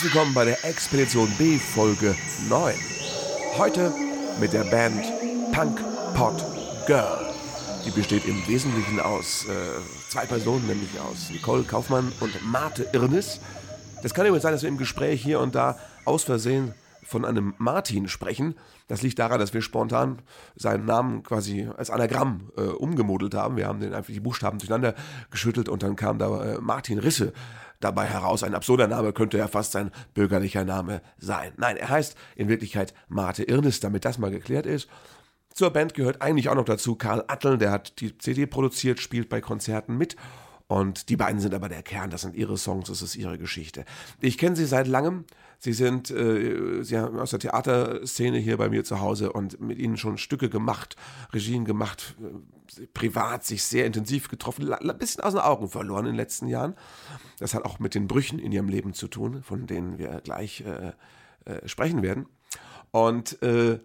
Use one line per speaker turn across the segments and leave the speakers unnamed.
Herzlich willkommen bei der Expedition B Folge 9. Heute mit der Band Punk Pot Girl. Die besteht im Wesentlichen aus äh, zwei Personen, nämlich aus Nicole Kaufmann und Marte Irnis. Das kann übrigens sein, dass wir im Gespräch hier und da aus Versehen von einem Martin sprechen. Das liegt daran, dass wir spontan seinen Namen quasi als Anagramm äh, umgemodelt haben. Wir haben den einfach die Buchstaben durcheinander geschüttelt und dann kam da äh, Martin Risse dabei heraus. Ein absurder Name könnte ja fast sein bürgerlicher Name sein. Nein, er heißt in Wirklichkeit Marte Irnis, damit das mal geklärt ist. Zur Band gehört eigentlich auch noch dazu Karl Attel, der hat die CD produziert, spielt bei Konzerten mit. Und die beiden sind aber der Kern, das sind ihre Songs, das ist ihre Geschichte. Ich kenne sie seit langem. Sie sind äh, sie haben aus der Theaterszene hier bei mir zu Hause und mit ihnen schon Stücke gemacht, Regien gemacht, privat sich sehr intensiv getroffen, ein bisschen aus den Augen verloren in den letzten Jahren. Das hat auch mit den Brüchen in ihrem Leben zu tun, von denen wir gleich äh, äh, sprechen werden. Und äh,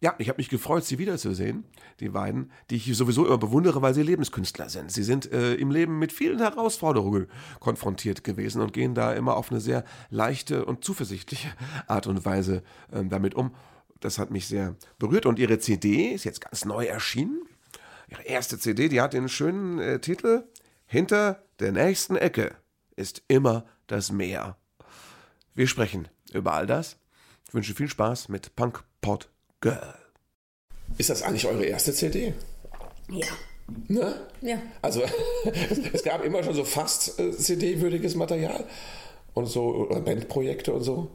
ja, ich habe mich gefreut, sie wiederzusehen, die beiden, die ich sowieso immer bewundere, weil sie Lebenskünstler sind. Sie sind äh, im Leben mit vielen Herausforderungen konfrontiert gewesen und gehen da immer auf eine sehr leichte und zuversichtliche Art und Weise äh, damit um. Das hat mich sehr berührt und ihre CD ist jetzt ganz neu erschienen. Ihre erste CD, die hat den schönen äh, Titel Hinter der nächsten Ecke ist immer das Meer. Wir sprechen über all das. Ich wünsche viel Spaß mit Punk Pod Girl. Ist das eigentlich eure erste CD?
Ja.
Ne?
Ja.
Also es gab immer schon so fast äh, CD-würdiges Material und so oder Bandprojekte und so.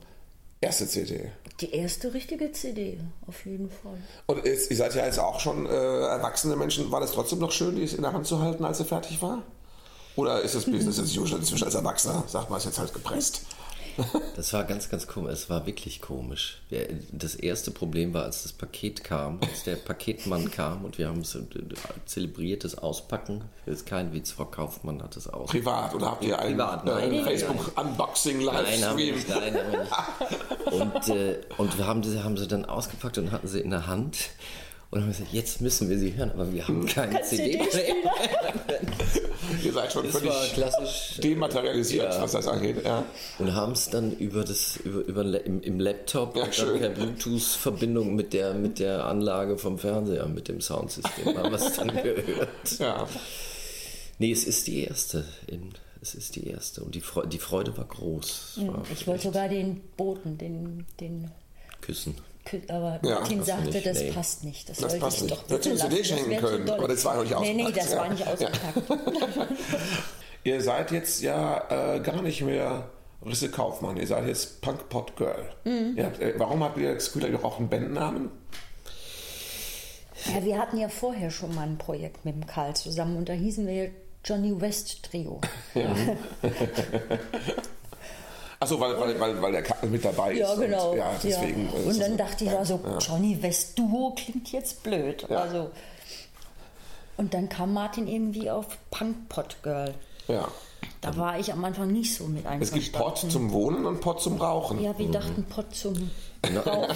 Erste CD.
Die erste richtige CD, auf jeden Fall.
Und ist, ihr seid ja jetzt auch schon äh, erwachsene Menschen. War das trotzdem noch schön, die in der Hand zu halten, als sie fertig war? Oder ist das Business as usual inzwischen als Erwachsener? Sagt man, ist jetzt halt gepresst.
Das war ganz, ganz komisch. Es war wirklich komisch. Das erste Problem war, als das Paket kam, als der Paketmann kam und wir haben es zelebriertes Auspacken. Das ist kein Witz, Frau Kaufmann hat es aus.
Privat oder habt ihr einen
Privat,
äh,
nein, Nein. Nein. Und, äh, und wir haben, haben sie dann ausgepackt und hatten sie in der Hand. Und haben gesagt, jetzt müssen wir sie hören, aber wir haben keinen
Kein
CD-Player.
Ihr seid schon
Das war
völlig
klassisch.
dematerialisiert,
Ja.
was das angeht. Ja.
Und haben es dann über das, über, über im, im Laptop
Ja,
und dann per Bluetooth-Verbindung mit der, mit der Anlage vom Fernseher, mit dem Soundsystem, haben wir es dann gehört.
Ja.
Nee, es ist die erste. In, es ist die erste. Und die, Freude, die Freude war groß. Es war
Ich wollte sogar den Boten, den, den
Küssen.
Aber
Ja,
Martin
das
sagte,
nicht,
das
nee.
passt nicht. Das,
Das
sollte
passt
ich
nicht.
doch
Hättest du
bitte. Das
schenken
wäre zu
können, aber das war nicht
Nee, nee,
ausgepackt,
das
ja.
war nicht
Ja.
ausgepackt.
Ihr seid jetzt ja äh, gar nicht mehr Risse Kaufmann, ihr seid jetzt Punk Pot Girl.
Mhm.
Ihr habt, äh, warum habt ihr das Gefühl, ihr auch einen Bandnamen?
Ja, wir hatten ja vorher schon mal ein Projekt mit dem Karl zusammen und da hießen wir Johnny West Trio.
Achso, weil, weil, weil, weil der Karl mit dabei ist.
Ja, genau.
Und, ja, deswegen.
ja.
ist
Und dann dachte ich
Band.
also,
Ja.
Johnny West Duo klingt jetzt blöd.
Ja.
Also, und dann kam Martin irgendwie auf Punk Pot Girl.
Ja.
Da war ich am Anfang nicht so mit
Es gibt Pot
einverstanden.
zum Wohnen und Pot zum Rauchen.
Ja, wir dachten Pot zum
Genau.
Rauchen.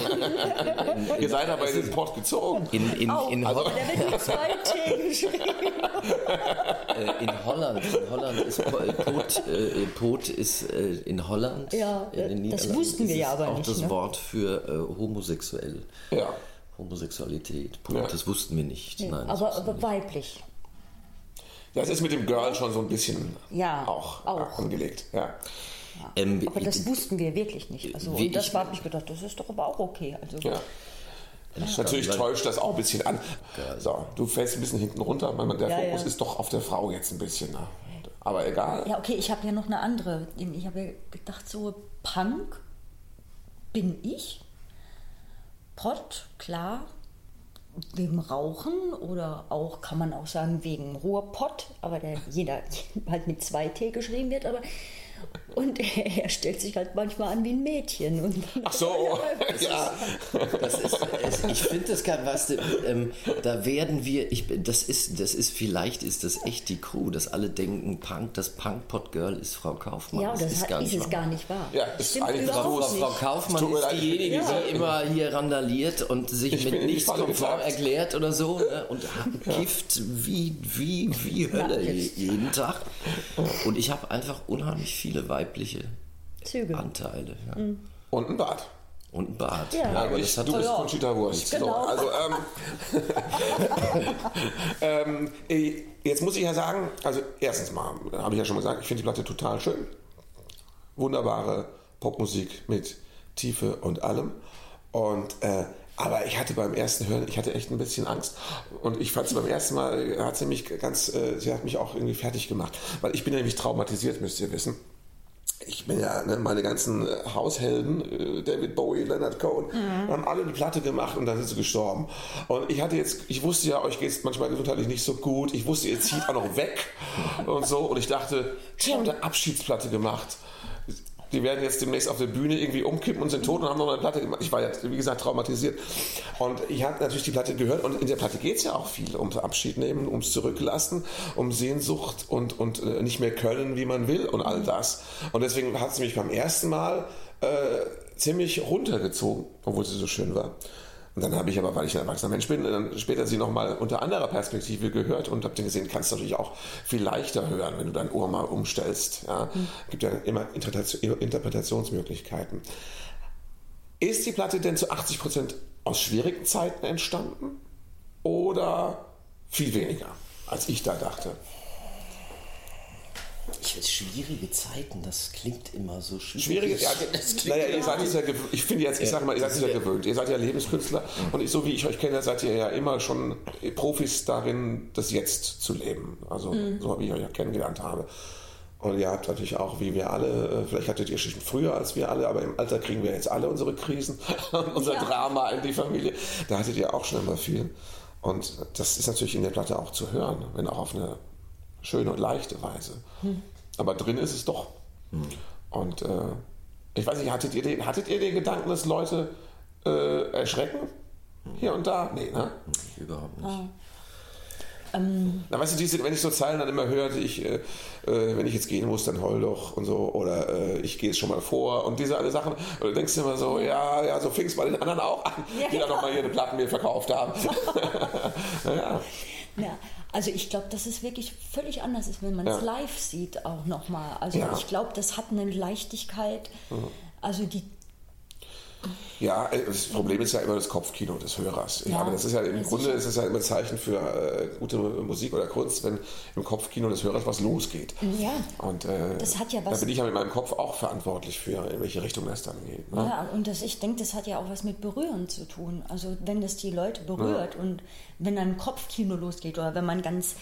Ihr seid aber in den Pot gezogen.
In, in,
Au,
in,
Also-
Ho
der wird mit zwei T geschrieben.
äh, in Holland, in Holland ist äh, Pot, äh, Pot ist äh, in Holland.
Ja,
in den
das wussten wir
ist
ja aber
auch
nicht,
das
ne?
Wort für äh, homosexuell.
Ja.
Homosexualität. Pot,
Ja.
das wussten wir nicht. Nein, das
aber aber weiblich.
Das ist mit dem Girl schon so ein bisschen
Ja,
auch,
auch.
angelegt. Ja.
Ähm,
Aber das wussten wir wirklich nicht. Also,
Wie
und das habe ich gedacht, das ist doch aber auch okay. Also,
Ja. Natürlich
weil-
täuscht das auch ein bisschen an. So, du fällst ein bisschen hinten runter. Man- Der
Ja,
Fokus
ja.
ist doch auf der Frau jetzt ein bisschen. Ne? Aber egal.
Ja, okay, ich habe ja noch eine andere. Ich habe ja gedacht, so Punk bin ich. Pott, klar, wegen Rauchen oder auch, kann man auch sagen, wegen Ruhrpott, aber der jeder halt mit zwei T geschrieben wird, aber und er stellt sich halt manchmal an wie ein Mädchen. Und
Ach so, ja.
Das ist, es, ich finde das gar, weißt du, ähm, da werden wir, ich, das ist, das ist, vielleicht ist das echt die Crew, dass alle denken, Punk, das Punk-Pot-Girl ist Frau Kaufmann.
ja, das,
ist
hat,
gar
ist
nicht
es
wahr.
gar nicht wahr.
Ja, ist
Stimmt
eigentlich
Frau,
überhaupt
Frau,
nicht.
Frau Kaufmann ist diejenige,
Ja.
die immer hier randaliert und sich
Ich
mit nichts konform erklärt oder so ne? und kifft wie, wie, wie Hölle jeden Tag. Und ich habe einfach unheimlich viele weibliche
Züge.
Anteile. Ja.
Und ein Bad.
Und ein Bad.
Ja.
aber
Aber
das
ich,
hat
du bist
ja.
Conchita Wurst. So,
Genau.
also, ähm, ähm, jetzt muss ich ja sagen, also erstens mal, habe ich ja schon gesagt, ich finde die Platte total schön. Wunderbare Popmusik mit Tiefe und allem. Und äh, aber ich hatte beim ersten Hören, ich hatte echt ein bisschen Angst. Und ich fand sie beim ersten Mal, hat sie mich ganz, äh, sie hat mich auch irgendwie fertig gemacht. Weil ich bin nämlich traumatisiert, müsst ihr wissen. Ich bin ja, ne, meine ganzen äh, Haushelden, äh, David Bowie, Leonard Cohen, haben alle eine Platte gemacht und dann sind sie gestorben. Und ich hatte jetzt, ich wusste ja, euch geht es manchmal gesundheitlich nicht so gut. Ich wusste, ihr zieht auch noch weg und so. Und ich dachte, die haben eine Abschiedsplatte gemacht. Die werden jetzt demnächst auf der Bühne irgendwie umkippen und sind tot und haben noch eine Platte gemacht. Ich war ja, wie gesagt, traumatisiert. Und ich habe natürlich die Platte gehört und in der Platte geht es ja auch viel ums Abschied nehmen, ums Zurücklassen, um Sehnsucht und, und äh, nicht mehr können, wie man will und all das. Und deswegen hat sie mich beim ersten Mal äh, ziemlich runtergezogen, obwohl sie so schön war. Und dann habe ich aber, weil ich ein erwachsener Mensch bin, dann später sie nochmal unter anderer Perspektive gehört und habe dann gesehen, kannst du natürlich auch viel leichter hören, wenn du dein Ohr mal umstellst. Ja, gibt ja immer Interpretation- Interpretationsmöglichkeiten. Ist die Platte denn zu 80 Prozent aus schwierigen Zeiten entstanden oder viel weniger, als ich da dachte?
Ich finde schwierige Zeiten, das klingt immer so schwierig.
Schwierige, ja,
Das klingt
naja, ihr seid es ja gewöhnt. Ich finde jetzt, ich sage mal, ihr seid ja gewöhnt. Ihr seid ja Lebenskünstler und ich, so wie ich euch kenne, seid ihr ja immer schon Profis darin, das Jetzt zu leben. Also so wie ich euch ja kennengelernt habe. Und ihr habt natürlich auch, wie wir alle, äh, vielleicht hattet ihr schon früher als wir alle, aber im Alter kriegen wir jetzt alle unsere Krisen und unser
Ja.
Drama in die Familie. Da hattet ihr auch schon immer viel. Und das ist natürlich in der Platte auch zu hören, wenn auch auf eine schöne und leichte Weise. Aber drin ist es doch. Und äh, ich weiß nicht, hattet ihr, den, hattet ihr den Gedanken, dass Leute äh, erschrecken? Hier und da? Nee, ne?
Überhaupt nicht.
Na, weißt du, diese, wenn ich so Zeilen dann immer höre, ich, äh, äh, wenn ich jetzt gehen muss, dann heul doch und so, oder äh, ich gehe es schon mal vor und diese alle Sachen. Und du denkst dir immer so, ja, ja, so fing es bei den anderen auch an,
Ja,
die dann
genau.
noch mal hier eine Platten mir verkauft haben. ja.
Ja, also ich glaube, dass es wirklich völlig anders ist, wenn man es
Ja.
live sieht auch nochmal. Also
Ja.
ich glaube, das hat eine Leichtigkeit. Also die
Ja, äh, das Problem ist ja immer das Kopfkino des Hörers. Ja,
Ja,
aber das ist ja im
ja,
Grunde
sicher.
ist es ja immer ein Zeichen für äh, gute Musik oder Kunst, wenn im Kopfkino des Hörers was losgeht.
Ja.
Und äh,
Das hat ja
da
was-
bin ich ja mit meinem Kopf auch verantwortlich für, in welche Richtung das dann geht. Ne?
Ja, und das, ich denke, das hat ja auch was mit Berühren zu tun. Also wenn das die Leute berührt und wenn dann ein Kopfkino losgeht oder wenn man ganz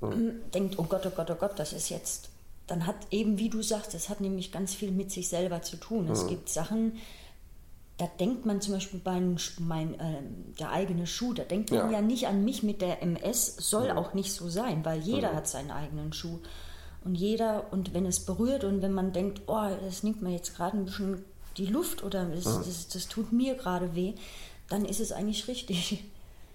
mm, denkt, oh Gott, oh Gott, oh Gott, das ist jetzt, dann hat eben, wie du sagst, das hat nämlich ganz viel mit sich selber zu tun. Es gibt Sachen, da denkt man zum Beispiel bei mein, äh, der eigene Schuh, da denkt man
Ja.
ja. nicht an mich mit der MS, soll auch nicht so sein, weil jeder hat seinen eigenen Schuh. Und jeder, und wenn es berührt und wenn man denkt, oh, das nimmt mir jetzt gerade ein bisschen die Luft oder das, das, das tut mir gerade weh, dann ist es eigentlich richtig.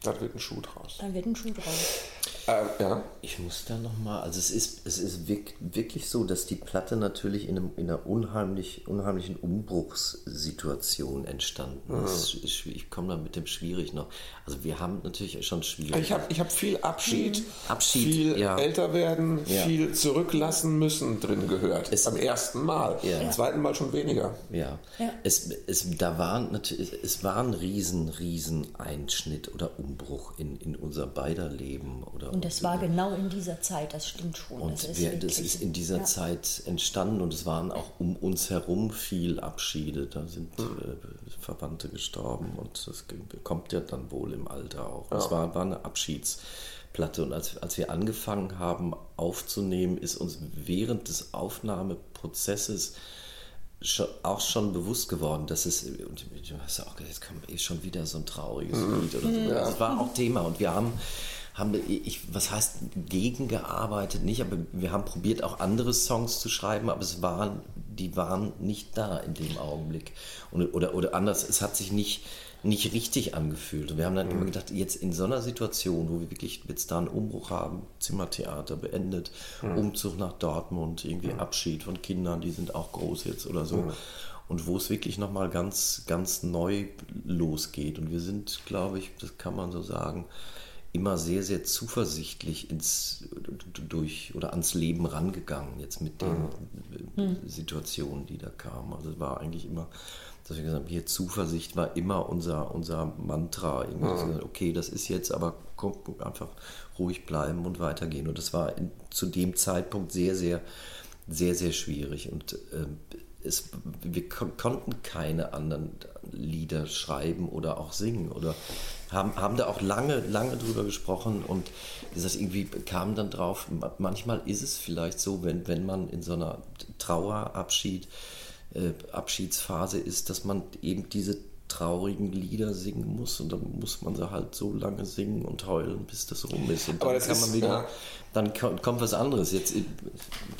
Da wird ein Schuh draus.
Dann wird ein Schuh draus.
Äh, ja.
Ich muss da nochmal, also es ist, es ist wirk- wirklich so, dass die Platte natürlich in, einem, in einer unheimlich, unheimlichen Umbruchssituation entstanden ist. Ist schwierig. Ich komme da mit dem schwierig noch. Also wir haben natürlich schon schwierig.
Ich habe ich hab viel Abschied,
Abschied,
viel
ja.
älter werden,
Ja.
viel zurücklassen müssen drin gehört.
Es-
Beim ersten Mal.
Ja.
Beim zweiten Mal schon weniger.
Ja,
Ja.
Es, es, da war natürlich, es war ein riesen, riesen Einschnitt oder Umbruch in, in unser beider Leben. Oder
Und das war genau in dieser Zeit, das stimmt schon.
Und
das ist,
wir, das ist in dieser
ja.
Zeit entstanden und es waren auch um uns herum viel Abschiede. Da sind
Hm.
äh, Verwandte gestorben und das kommt ja dann wohl im Alter auch. Es war, war eine Abschiedsplatte und als, als wir angefangen haben aufzunehmen, ist uns während des Aufnahmeprozesses schon, auch schon bewusst geworden, dass es, und du hast ja auch gesagt, jetzt kommt ist schon wieder so ein trauriges
Mhm.
Lied oder so. Das war auch Thema und wir haben, haben ich, was heißt gegengearbeitet, nicht, aber wir haben probiert auch andere Songs zu schreiben, aber es waren, die waren nicht da in dem Augenblick. Und, oder, oder anders, es hat sich nicht, nicht richtig angefühlt. Und wir haben dann immer gedacht, jetzt in so einer Situation, wo wir wirklich jetzt da einen Umbruch haben, Zimmertheater beendet, Umzug nach Dortmund, irgendwie Abschied von Kindern, die sind auch groß jetzt oder so. Und wo es wirklich nochmal ganz, ganz neu losgeht. Und wir sind, glaube ich, das kann man so sagen, immer sehr, sehr zuversichtlich ins durch oder ans Leben rangegangen, jetzt mit den mhm. Situationen, die da kamen. Also es war eigentlich immer, dass wir gesagt haben, hier Zuversicht war immer unser, unser Mantra. Mhm. okay, das ist jetzt, aber komm, einfach ruhig bleiben und weitergehen. Und das war in, zu dem Zeitpunkt sehr, sehr, sehr, sehr schwierig. Und äh, es, wir kon konnten keine anderen Lieder schreiben oder auch singen oder haben, haben da auch lange, lange drüber gesprochen und das irgendwie kam dann drauf, manchmal ist es vielleicht so, wenn, wenn man in so einer Trauerabschied, äh, Abschiedsphase ist, dass man eben diese traurigen Lieder singen muss und dann muss man sie halt so lange singen und heulen, bis das rum ist und dann kann ist, man wieder, ja. dann kommt was anderes. Jetzt,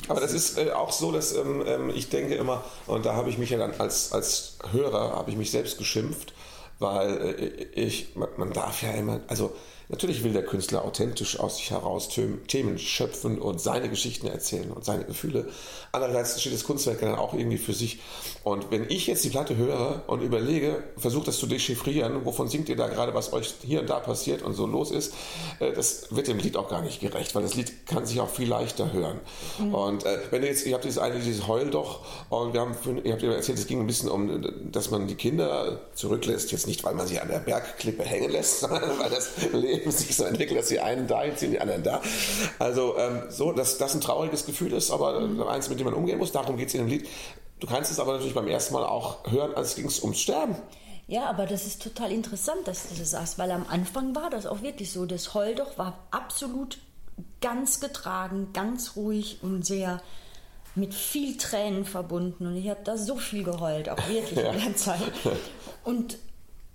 aber das ist äh, auch so, dass ähm, ähm, ich denke immer, und da habe ich mich ja dann als, als Hörer, habe ich mich selbst geschimpft, weil äh, ich, man, man darf ja immer, also Natürlich will der Künstler authentisch aus sich heraus Themen schöpfen und seine Geschichten erzählen und seine Gefühle. Andererseits steht das Kunstwerk dann auch irgendwie für sich. Und wenn ich jetzt die Platte höre und überlege, versuche das zu dechiffrieren, wovon singt ihr da gerade, was euch hier und da passiert und so los ist, äh, das wird dem Lied auch gar nicht gerecht, weil das Lied kann sich auch viel leichter hören. Mhm. Und äh, wenn du jetzt, ihr habt dieses eine, dieses Heul doch, und wir haben, ihr habt erzählt, es ging ein bisschen um, dass man die Kinder zurücklässt, jetzt nicht, weil man sie an der Bergklippe hängen lässt, sondern weil das Leben Leben sich so entwickelt, dass die einen dahin ziehen, die anderen da. Also ähm, so, dass das ein trauriges Gefühl ist, aber mhm. eins, mit dem man umgehen muss. Darum geht es in dem Lied. Du kannst es aber natürlich beim ersten Mal auch hören, als ging es ums Sterben.
Ja, aber das ist total interessant, dass du das sagst, weil am Anfang war das auch wirklich so. Das Holdoch war absolut ganz getragen, ganz ruhig und sehr mit viel Tränen verbunden. Und ich habe da so viel geheult, auch wirklich ja. in der Zeit. Und,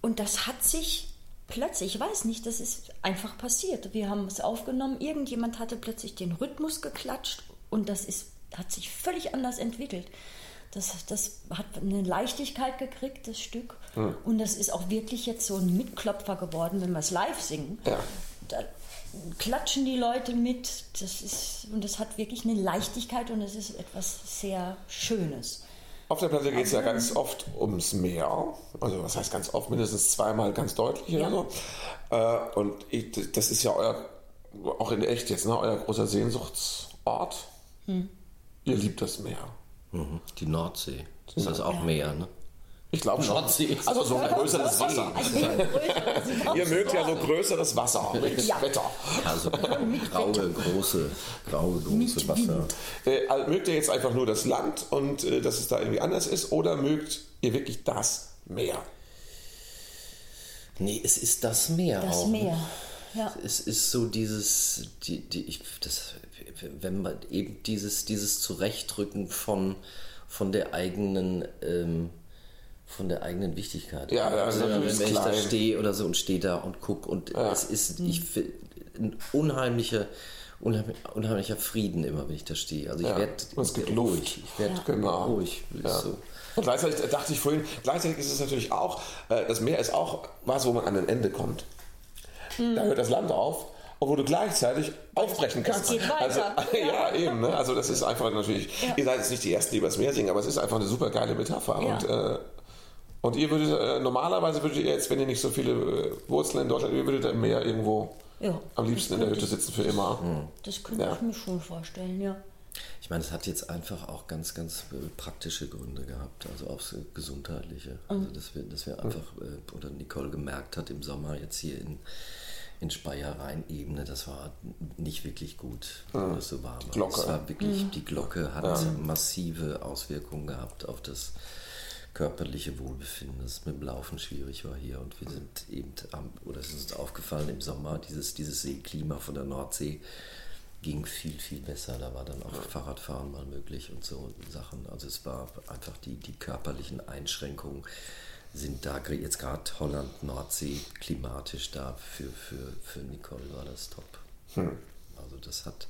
und das hat sich plötzlich, ich weiß nicht, das ist einfach passiert. Wir haben es aufgenommen, irgendjemand hatte plötzlich den Rhythmus geklatscht und das ist, hat sich völlig anders entwickelt. Das, das hat eine Leichtigkeit gekriegt, das Stück. Hm. Und das ist auch wirklich jetzt so ein Mitklopfer geworden, wenn wir es live singen. Ja. Da klatschen die Leute mit. Das ist, und das hat wirklich eine Leichtigkeit und es ist etwas sehr Schönes.
Auf der Platte geht es ja ganz oft ums Meer. Also was heißt ganz oft? Mindestens zweimal ganz deutlich ja. oder so. Äh, und ich, das ist ja euer, auch in echt jetzt, ne, euer großer Sehnsuchtsort. Hm. Ihr liebt das Meer.
Mhm. Die Nordsee. Das ist auch Meer, ne?
Ich glaube schon. Also so ein größeres Wasser. Ihr mögt ja so größeres Wasser mit ja. Wetter.
Also graue, große, graue, große Wasser.
Äh, also mögt ihr jetzt einfach nur das Land und äh, dass es da irgendwie anders ist oder mögt ihr wirklich das Meer?
Nee, es ist das Meer
das
auch.
Das Meer. Ja.
Es ist so dieses, die, die, ich, das, wenn man eben dieses, dieses Zurechtrücken von, von der eigenen ähm, von der eigenen Wichtigkeit.
Ja, ja also,
wenn, wenn ich da stehe oder so und stehe da und gucke und ja. es ist ich ein unheimlicher unheimlicher Frieden immer, wenn ich da stehe. Also ich ja. werde ruhig. Ich werde ja. genau. ruhig. Ja. So.
Und gleichzeitig dachte ich vorhin, gleichzeitig ist es natürlich auch, äh, das Meer ist auch was, wo man an ein Ende kommt. Mhm. Da hört das Land auf und wo du gleichzeitig aufbrechen kannst.
Das.
Also, ja. ja. eben. Ne? Also das ist einfach natürlich, ja. ihr seid jetzt nicht die Ersten, die übers Meer singen, aber es ist einfach eine super geile Metapher. Ja. Und äh, und ihr würdet, äh, normalerweise würdet ihr jetzt, wenn ihr nicht so viele äh, Wurzeln in Deutschland, ihr würdet im Meer irgendwo ja, am liebsten in der Hütte sitzen für immer.
Hm. Das könnte ja. ich mir schon vorstellen, ja.
Ich meine, es hat jetzt einfach auch ganz, ganz äh, praktische Gründe gehabt, also aufs Gesundheitliche. Mhm. Also, dass wir, dass wir einfach, äh, oder Nicole gemerkt hat im Sommer jetzt hier in, in Speyer-Rhein-Ebene, das war nicht wirklich gut, mhm. wenn es so warm war. Glocke. Es war wirklich, mhm. die Glocke hat ja. massive Auswirkungen gehabt auf das körperliche Wohlbefinden, das mit dem Laufen schwierig war hier. Und wir sind eben, oder es ist uns aufgefallen im Sommer, dieses, dieses Seeklima von der Nordsee ging viel, viel besser. Da war dann auch Fahrradfahren mal möglich und so Sachen. Also es war einfach die, die körperlichen Einschränkungen sind da jetzt gerade Holland, Nordsee klimatisch da. Für, für, für Nicole war das top. Hm. Also das hat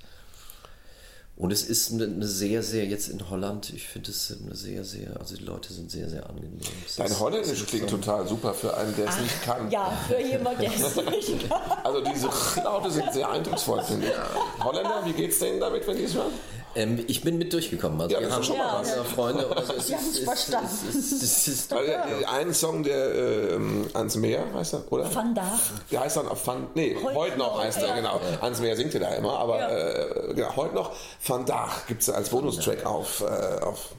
und es ist eine sehr, sehr, jetzt in Holland, ich finde es eine sehr, sehr, also die Leute sind sehr, sehr angenehm. Es
Dein Holländisch klingt so total super für einen, der es nicht kann.
Ja, für jemanden, der es nicht kann.
Also diese Laute sind sehr eindrucksvoll, finde ich. Holländer, wie geht's denen damit, wenn die es hören?
Ähm, ich bin mit durchgekommen. Also
Ja,
wir
das
haben
ist schon mal
ja,
was.
Freunde oder so. Es
Wir haben's
es-
verstanden.
es- es- es- es-
Also, äh, Einen Song, der ähm, ans Meer heißt er, oder?
Van Dach.
Der heißt dann Van, nee, heute,
Heute
noch heißt er,
ja.
genau. Ans Meer singt er da immer, aber
Ja.
äh, genau, heute noch Van Dach gibt es als Bonustrack auf, äh, auf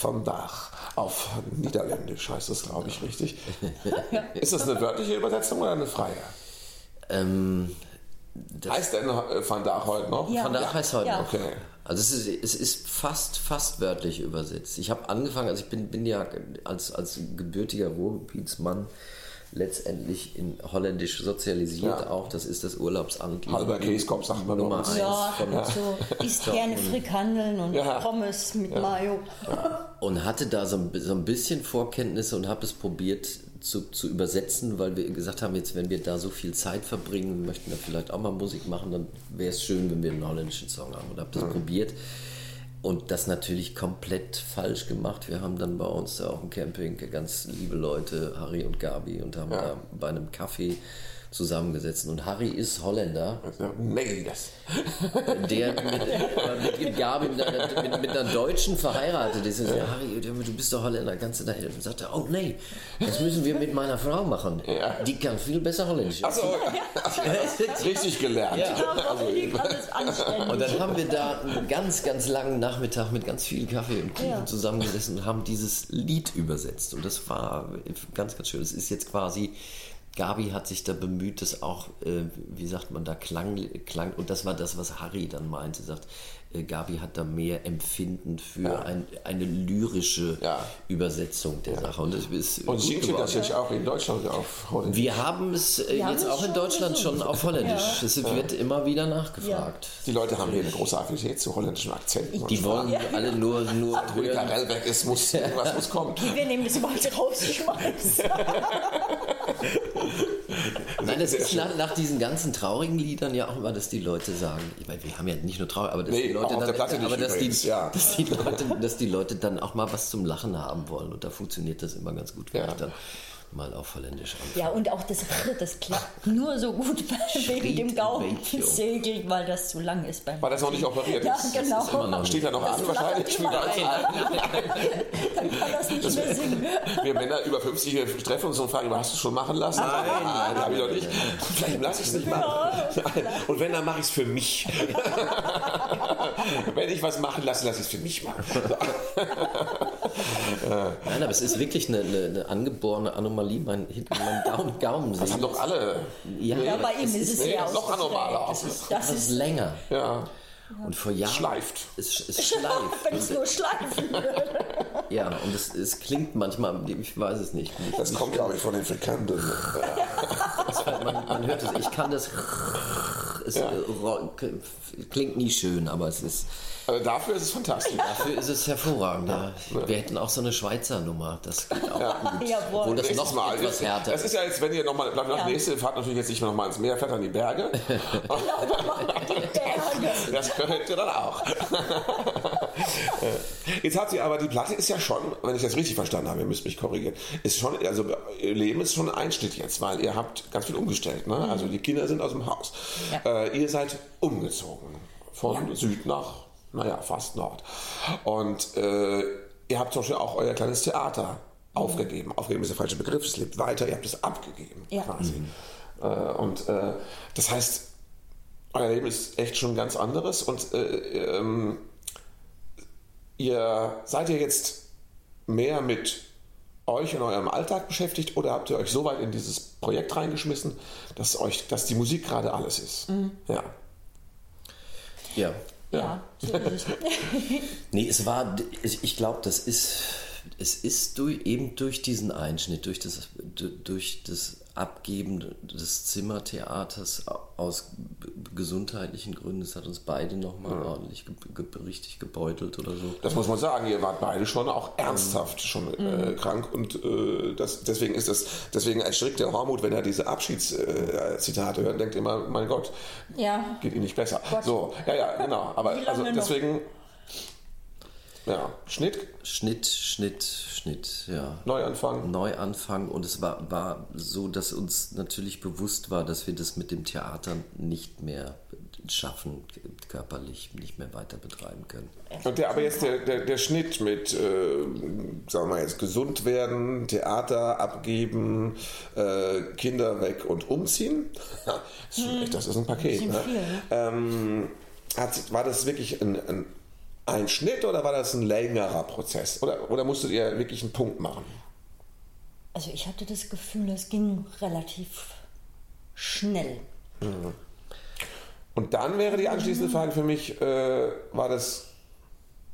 Van Dach. Auf Niederländisch heißt das, glaube ich, richtig. Ist das eine wörtliche Übersetzung oder eine freie?
ähm, das
Heißt denn äh, Van Dach heute noch?
Ja.
Von daher heißt heute
Ja.
noch.
Okay.
Also es ist, es ist fast, fast wörtlich übersetzt. Ich habe angefangen, also ich bin, bin ja als, als gebürtiger Ruhrgebietsmann letztendlich in Holländisch sozialisiert
Ja.
auch. Das ist das Urlaubsamt.
Halber Käskopf, sagt man
Nummer eins
Ja,
von,
so isst gerne Frikandeln und
Ja.
Pommes mit Mayo.
und hatte da so ein, so ein bisschen Vorkenntnisse und habe es probiert zu, zu übersetzen, weil wir gesagt haben, jetzt wenn wir da so viel Zeit verbringen, möchten da vielleicht auch mal Musik machen, dann wäre es schön, wenn wir einen holländischen Song haben. Und habe das probiert und das natürlich komplett falsch gemacht. Wir haben dann bei uns da auf dem Camping ganz liebe Leute, Harry und Gabi, und haben da bei einem Kaffee zusammengesetzt. Und Harry ist Holländer.
Nee, das.
der mit, mit Gabi mit einer, mit, mit einer Deutschen verheiratet ist. Und sagt, Harry, du bist doch Holländer, kannst du da helfen? Und sagt er, oh nee, das müssen wir mit meiner Frau machen. Die kann viel besser Holländisch.
Achso, richtig gelernt.
Ja, alles anständig.
Und dann haben wir da einen ganz, ganz langen Nachmittag mit ganz viel Kaffee und Kuchen
Ja.
zusammengesessen und haben dieses Lied übersetzt. Und das war ganz, ganz schön. Es ist jetzt quasi, Gabi hat sich da bemüht, das auch, äh, wie sagt man da, Klang, Klang, und das war das, was Harry dann meinte, sagt, äh, Gabi hat da mehr Empfinden für ein, eine lyrische
Ja.
Übersetzung der Sache. Und das ist
Und singt ihr das jetzt auch in Deutschland auf Holländisch?
Wir haben es äh,
Wir
jetzt
es
auch in Deutschland
gesungen.
schon auf Holländisch.
Ja.
Es wird immer wieder nachgefragt.
Die Leute haben hier eine große Affinität zu holländischen Akzenten. und
Die wollen alle nur, nur
Rüdiger. Rellbeck ist, muss, irgendwas muss kommen.
Wir nehmen das mal rausschmeißen.
Nein, das ist nach, nach diesen ganzen traurigen Liedern ja auch immer, dass die Leute sagen, ich meine, wir haben ja nicht nur traurig, aber dass
Nee,
die Leute dann,
der Platte nicht
aber dass die,
übrigens, ja.
dass die Leute, dass die Leute dann auch mal was zum Lachen haben wollen und da funktioniert das immer ganz gut,
Ja.
Mal auf Holländisch anfange.
Ja, und auch das R, das klappt nur so gut wegen dem Gaumen
Schritt,
segelt, weil das zu lang ist beim
Weil das noch nicht operiert
Ja,
ist.
genau.
immer noch
Steht ja noch an wahrscheinlich.
Immer ein. Dann kann das nicht mehr singen.
Wir Männer über 50 wir treffen uns und fragen, hast du schon machen lassen? Nein, nein, habe ich noch nicht. Vielleicht lasse ich es nicht machen. Und wenn, dann mache ich es für mich. wenn ich was machen lasse, lasse ich es für mich machen.
Nein, aber es ist wirklich eine, eine, eine angeborene Anomalie, mein, mein Gaumen, Gaumen
Das haben doch alle.
ja,
Ja, bei ihm ist es
nee,
ja
noch anormaler
Das
aus.
ist, das
das ist länger.
Ja.
Und vor Jahren.
Schleift.
Es, es schleift.
wenn es nur schleifen würde.
Ja, und es, es klingt manchmal, ich weiß es nicht.
Das kommt, glaube ich, von den Frikandeln.
Man, man hört es, ich kann das. Es
Ja.
äh, klingt nie schön, aber es ist.
Also dafür ist es fantastisch.
Dafür ist es hervorragend. Ja. Wir hätten auch so eine Schweizer Nummer. Das geht auch gut.
Jawohl.
Obwohl das
Nächstes
noch
Mal.
etwas härter
Das ist ja jetzt, wenn ihr nochmal, bleibt noch
Ja.
nächste, fahrt natürlich jetzt nicht mehr nochmal ins Meer, fährt an die Berge. Das könnt ihr dann auch. Jetzt hat sie aber, die Platte ist ja schon, wenn ich das richtig verstanden habe, ihr müsst mich korrigieren, ist schon, also ihr Leben ist schon ein Einschnitt jetzt, weil ihr habt ganz viel umgestellt. Ne? Also die Kinder sind aus dem Haus.
Ja.
Äh, ihr seid umgezogen von Süd nach, naja, fast Nord. Und äh, ihr habt zum Beispiel auch euer kleines Theater aufgegeben. Aufgegeben ist der falsche Begriff, es lebt weiter, ihr habt es abgegeben
Ja.
quasi. Äh, und äh, das heißt, euer Leben ist echt schon ganz anderes und äh, ähm, ihr seid ihr jetzt mehr mit euch in eurem Alltag beschäftigt oder habt ihr euch so weit in dieses Projekt reingeschmissen, dass euch, dass die Musik gerade alles ist? Ja.
Ja.
Ja, so ist es.
Nee, es war, ich glaube, das ist, es ist durch, eben durch diesen Einschnitt, durch das, durch das Abgeben des Zimmertheaters aus gesundheitlichen Gründen, es hat uns beide nochmal ordentlich ge, ge, richtig gebeutelt oder so.
Das muss man sagen, ihr wart beide schon auch ernsthaft schon äh, krank und äh, das, deswegen ist das, deswegen erschrickt der Hormut, wenn er diese Abschiedszitate hört, denkt immer, mein Gott,
Ja.
geht ihm nicht besser.
Gott.
So, ja, ja, genau. Aber also
lange noch?
Ja, Schnitt,
Schnitt, Schnitt, Schnitt, ja.
Neuanfang.
Neuanfang und es war, war so, dass uns natürlich bewusst war, dass wir das mit dem Theater nicht mehr schaffen, körperlich nicht mehr weiter betreiben können.
Und der, aber jetzt der, der, der Schnitt mit, äh, sagen wir mal jetzt, gesund werden, Theater abgeben, äh, Kinder weg und umziehen, das ist, echt, das ist ein Paket. Ne?
ne?
Ähm, hat, war das wirklich ein, ein, ein Schnitt oder war das ein längerer Prozess? Oder, oder musstet ihr wirklich einen Punkt machen?
Also ich hatte das Gefühl, es ging relativ schnell.
Und dann wäre die anschließende Frage für mich, äh, war das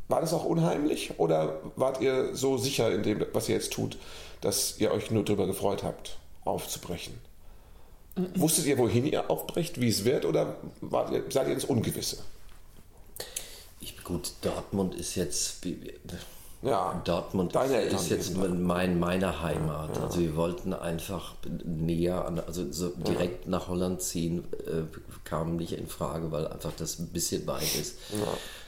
war das auch unheimlich oder wart ihr so sicher in dem, was ihr jetzt tut, dass ihr euch nur darüber gefreut habt, aufzubrechen? Wusstet ihr, wohin ihr aufbrecht, wie es wird, oder wart ihr, seid ihr ins Ungewisse?
Ich, gut, Dortmund ist jetzt.
Ja,
Dortmund ist jetzt mein, meine Heimat. Also wir wollten einfach näher an, also so direkt nach Holland ziehen, äh, kam nicht in Frage, weil einfach das ein bisschen weit ist.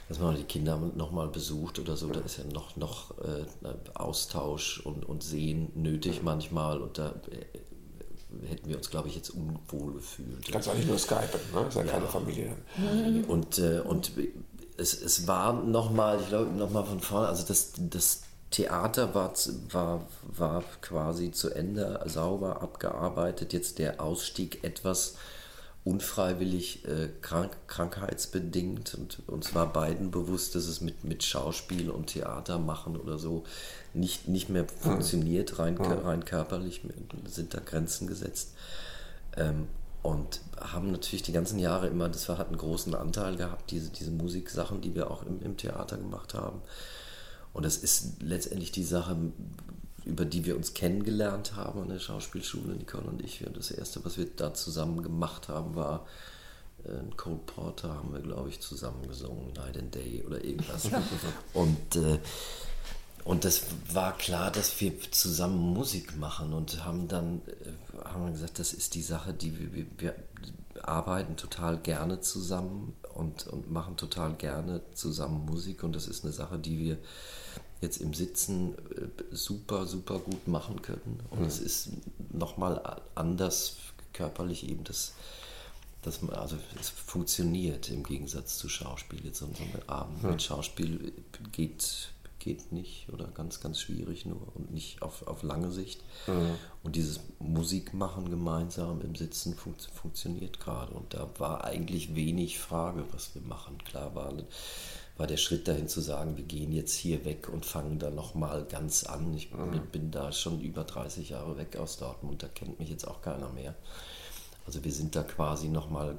Dass man die Kinder nochmal besucht oder so, da ist ja noch, noch äh, Austausch und, und Sehen nötig manchmal und da äh, hätten wir uns, glaube ich, jetzt unwohl gefühlt.
Kannst auch nicht nur skypen, ne? Ist ja, keine Familie.
Und, äh, und es, es war nochmal, ich glaube, nochmal von vorne, also das, das Theater war, war, war quasi zu Ende sauber abgearbeitet. Jetzt der Ausstieg etwas unfreiwillig äh, krank, krankheitsbedingt und uns war beiden bewusst, dass es mit, mit Schauspiel und Theater machen oder so nicht, nicht mehr funktioniert, rein, rein körperlich sind da Grenzen gesetzt. Ähm, und haben natürlich die ganzen Jahre immer, das war, hat einen großen Anteil gehabt, diese, diese Musiksachen, die wir auch im, im Theater gemacht haben. Und das ist letztendlich die Sache, über die wir uns kennengelernt haben an der Schauspielschule, Nicole und ich. Und das Erste, was wir da zusammen gemacht haben, war äh, ein Cole Porter, haben wir, glaube ich, zusammen gesungen, Night and Day oder irgendwas. und, äh, und das war klar, dass wir zusammen Musik machen und haben dann äh, haben wir gesagt, das ist die Sache, die wir, wir, arbeiten total gerne zusammen und, und machen total gerne zusammen Musik und das ist eine Sache, die wir jetzt im Sitzen äh, super, super gut machen können. Und es ist nochmal anders körperlich eben das, dass man, also es funktioniert im Gegensatz zu Schauspiel. Jetzt so ein Abend mit Schauspiel geht, geht nicht oder ganz, ganz schwierig nur und nicht auf, auf lange Sicht. Und dieses Musikmachen gemeinsam im Sitzen fun funktioniert gerade. Und da war eigentlich wenig Frage, was wir machen. Klar war, war der Schritt dahin zu sagen, wir gehen jetzt hier weg und fangen da nochmal ganz an. Ich bin, bin da schon über 30 Jahre weg aus Dortmund, da kennt mich jetzt auch keiner mehr. Also wir sind da quasi nochmal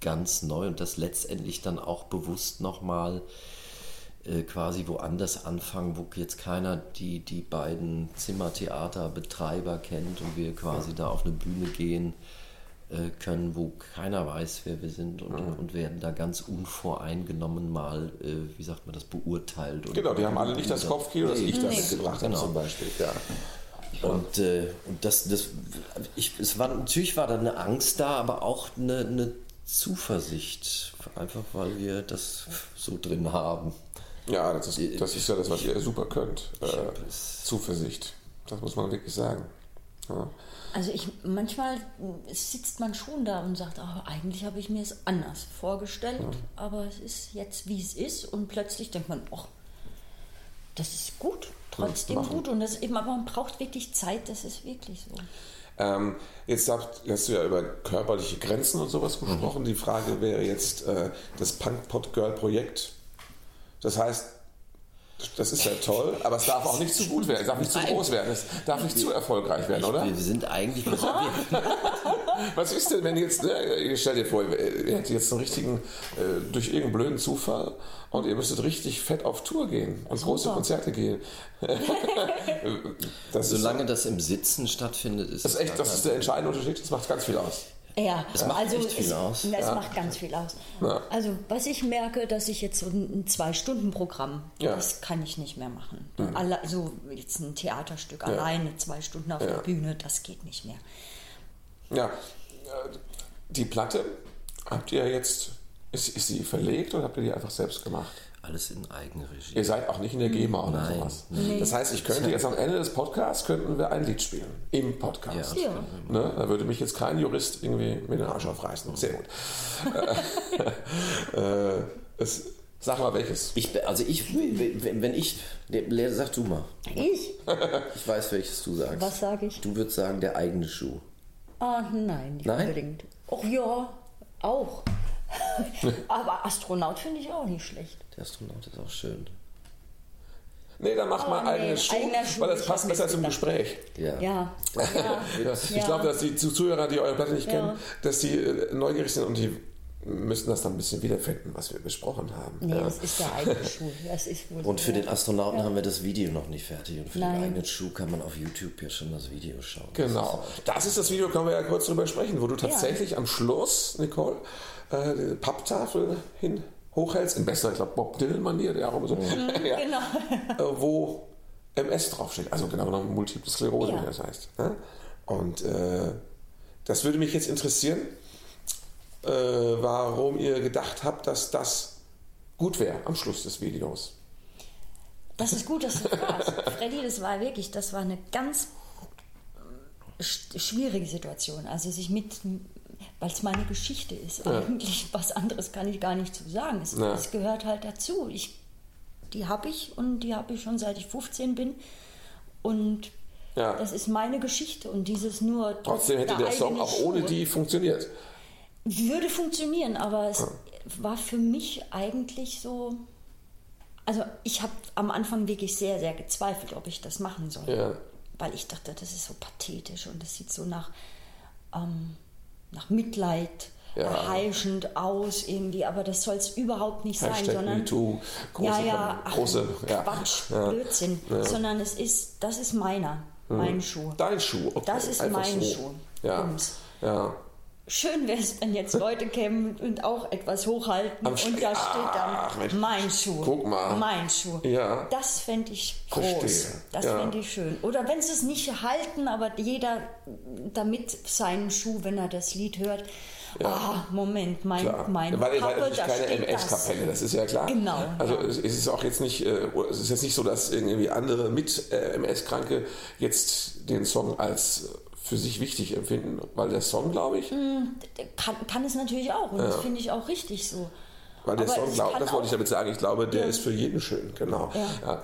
ganz neu und das letztendlich dann auch bewusst nochmal äh, quasi woanders anfangen, wo jetzt keiner die, die beiden Zimmertheaterbetreiber kennt und wir quasi da auf eine Bühne gehen äh, können, wo keiner weiß, wer wir sind und, und werden da ganz unvoreingenommen mal, äh, wie sagt man das, beurteilt. Und,
Genau, die haben alle nicht das Kopfkino, das ich da
Nee.
mitgebracht habe
Genau.
zum Beispiel. Ja.
Und, äh, und das, das ich, es war, natürlich war da eine Angst da, aber auch eine, eine Zuversicht. Einfach weil wir das so drin haben.
Ja, das ist, das ist ja das, was ihr super könnt. Äh, Zuversicht. Das muss man wirklich sagen. Ja.
Also ich manchmal sitzt man schon da und sagt, ah, eigentlich habe ich mir es anders vorgestellt, aber es ist jetzt wie es ist und plötzlich denkt man, oh, das ist gut, trotzdem
machen.
gut und das eben, aber man braucht wirklich Zeit, das ist wirklich so.
Ähm, jetzt habt, hast du ja über körperliche Grenzen und sowas gesprochen. Die Frage wäre jetzt äh, das Punk Pot Girl Projekt. Das heißt, das ist ja toll, aber es darf auch nicht zu gut werden, es darf nicht zu groß werden, es darf nicht zu erfolgreich werden, oder?
Wir sind eigentlich.
Was ist denn, wenn jetzt, ne, stell dir vor, ihr hättet jetzt einen richtigen, äh, durch irgendeinen blöden Zufall und ihr müsstet richtig fett auf Tour gehen und große
Super.
Konzerte gehen. das,
solange das im Sitzen stattfindet, ist
das ist echt, das ist der entscheidende Unterschied, das macht ganz viel aus.
Ja,
Es macht
also
echt viel
es,
aus.
Es macht ganz viel aus.
Ja.
Also was ich merke, dass ich jetzt so ein Zwei-Stunden-Programm,
Ja.
das kann ich nicht mehr machen. Alle, so jetzt ein Theaterstück
Ja.
alleine, zwei Stunden auf
Ja.
der Bühne, das geht nicht mehr.
Ja, äh, die Platte habt ihr jetzt, ist, ist sie verlegt oder habt ihr die einfach selbst gemacht?
Alles in Eigenregie.
Ihr seid auch nicht in der GEMA oder
Nein.
sowas. Das heißt, ich könnte jetzt am Ende des Podcasts könnten wir ein Lied spielen. Im Podcast.
Ja.
Ja.
Ne? Da würde mich jetzt kein Jurist irgendwie mit den Arsch aufreißen. Sehr gut. äh, es, sag mal welches.
Ich, also ich, wenn wenn ich, sag du mal.
Ich?
Ich weiß, welches du sagst.
Was sage ich?
Du würdest sagen, der eigene Schuh.
Ah, nein, nicht
Nein?
unbedingt. Ach ja, auch. Aber Astronaut finde ich auch nicht schlecht.
Der Astronaut ist auch schön.
Nee, dann mach
Oh,
mal
nee,
eigenes Schuh,
Schuh,
weil das passt besser zum. Gespräch.
Ja.
Ja, ja.
Ich glaube, dass die Zuhörer, die eure Platte nicht
Ja.
kennen, dass die äh, neugierig sind und die müssen das dann ein bisschen wiederfinden, was wir besprochen haben.
Nee,
ja.
das ist der eigene Schuh. Das ist wohl
Und für den Astronauten haben wir das Video noch nicht fertig. Und für
Nein.
den eigenen Schuh kann man auf YouTube ja schon das Video schauen.
Genau. Das ist das Video, können wir ja kurz drüber sprechen, wo du tatsächlich am Schluss, Nicole, äh, die Papptafel hin hochhältst, in besser, ich glaube, Bob Dylan-Manier, der auch immer so, ja,
Genau.
äh, wo MS draufsteht. Also genau genommen Multiple Sklerose,
Ja.
wie das heißt. Ne? Und äh, das würde mich jetzt interessieren, äh, warum ihr gedacht habt, dass das gut wäre am Schluss des Videos.
Das ist gut, dass du fragst. Freddy, das war wirklich, das war eine ganz sch- schwierige Situation. Also sich mit, weil es meine Geschichte ist. Eigentlich was anderes kann ich gar nicht zu sagen. Es,
Ja.
es gehört halt dazu. Ich, die habe ich und die habe ich schon seit ich 15 bin. Und
Ja.
das ist meine Geschichte und dieses nur.
Trotzdem hätte der Song auch ohne
Schuhe.
die funktioniert.
Würde funktionieren, aber es war für mich eigentlich so. Also ich habe am Anfang wirklich sehr, sehr gezweifelt, ob ich das machen soll.
Ja.
Weil ich dachte, das ist so pathetisch und das sieht so nach, ähm, nach Mitleid
Ja.
erheischend aus irgendwie, aber das soll es überhaupt nicht sein,
Hashtag
sondern
MeToo, große,
ja, ja, ach,
große, ja.
Quatsch. Blödsinn, sondern es ist, das ist meiner, mein Schuh.
Dein Schuh, okay.
Das ist
einfach
mein
so.
Schuh.
Ja.
Bums.
ja.
Schön wäre es, wenn jetzt Leute kämen und auch etwas hochhalten
Am
und da
Ach,
steht dann mein Schuh.
Guck mal.
Mein Schuh.
Ja.
Das fände ich groß.
Verstehe.
Das
Ja.
fände ich schön. Oder wenn sie es nicht halten, aber jeder damit seinen Schuh, wenn er das Lied hört, ah, Moment, mein,
Klar.
mein
Weil ihr seid natürlich keine MS-Kapelle, das ist ja klar.
Genau,
Also
ja.
es ist auch jetzt nicht, äh, es ist jetzt nicht so, dass irgendwie andere mit äh, MS-Kranke jetzt den Song als für sich wichtig empfinden, weil der Song, glaube ich,
Hm. Kann, kann es natürlich auch und das finde ich auch richtig so.
weil der
Aber
Song,
es
glaub, das wollte ich damit sagen, ich glaube, der ist für jeden schön, genau.
Ja.
Ja.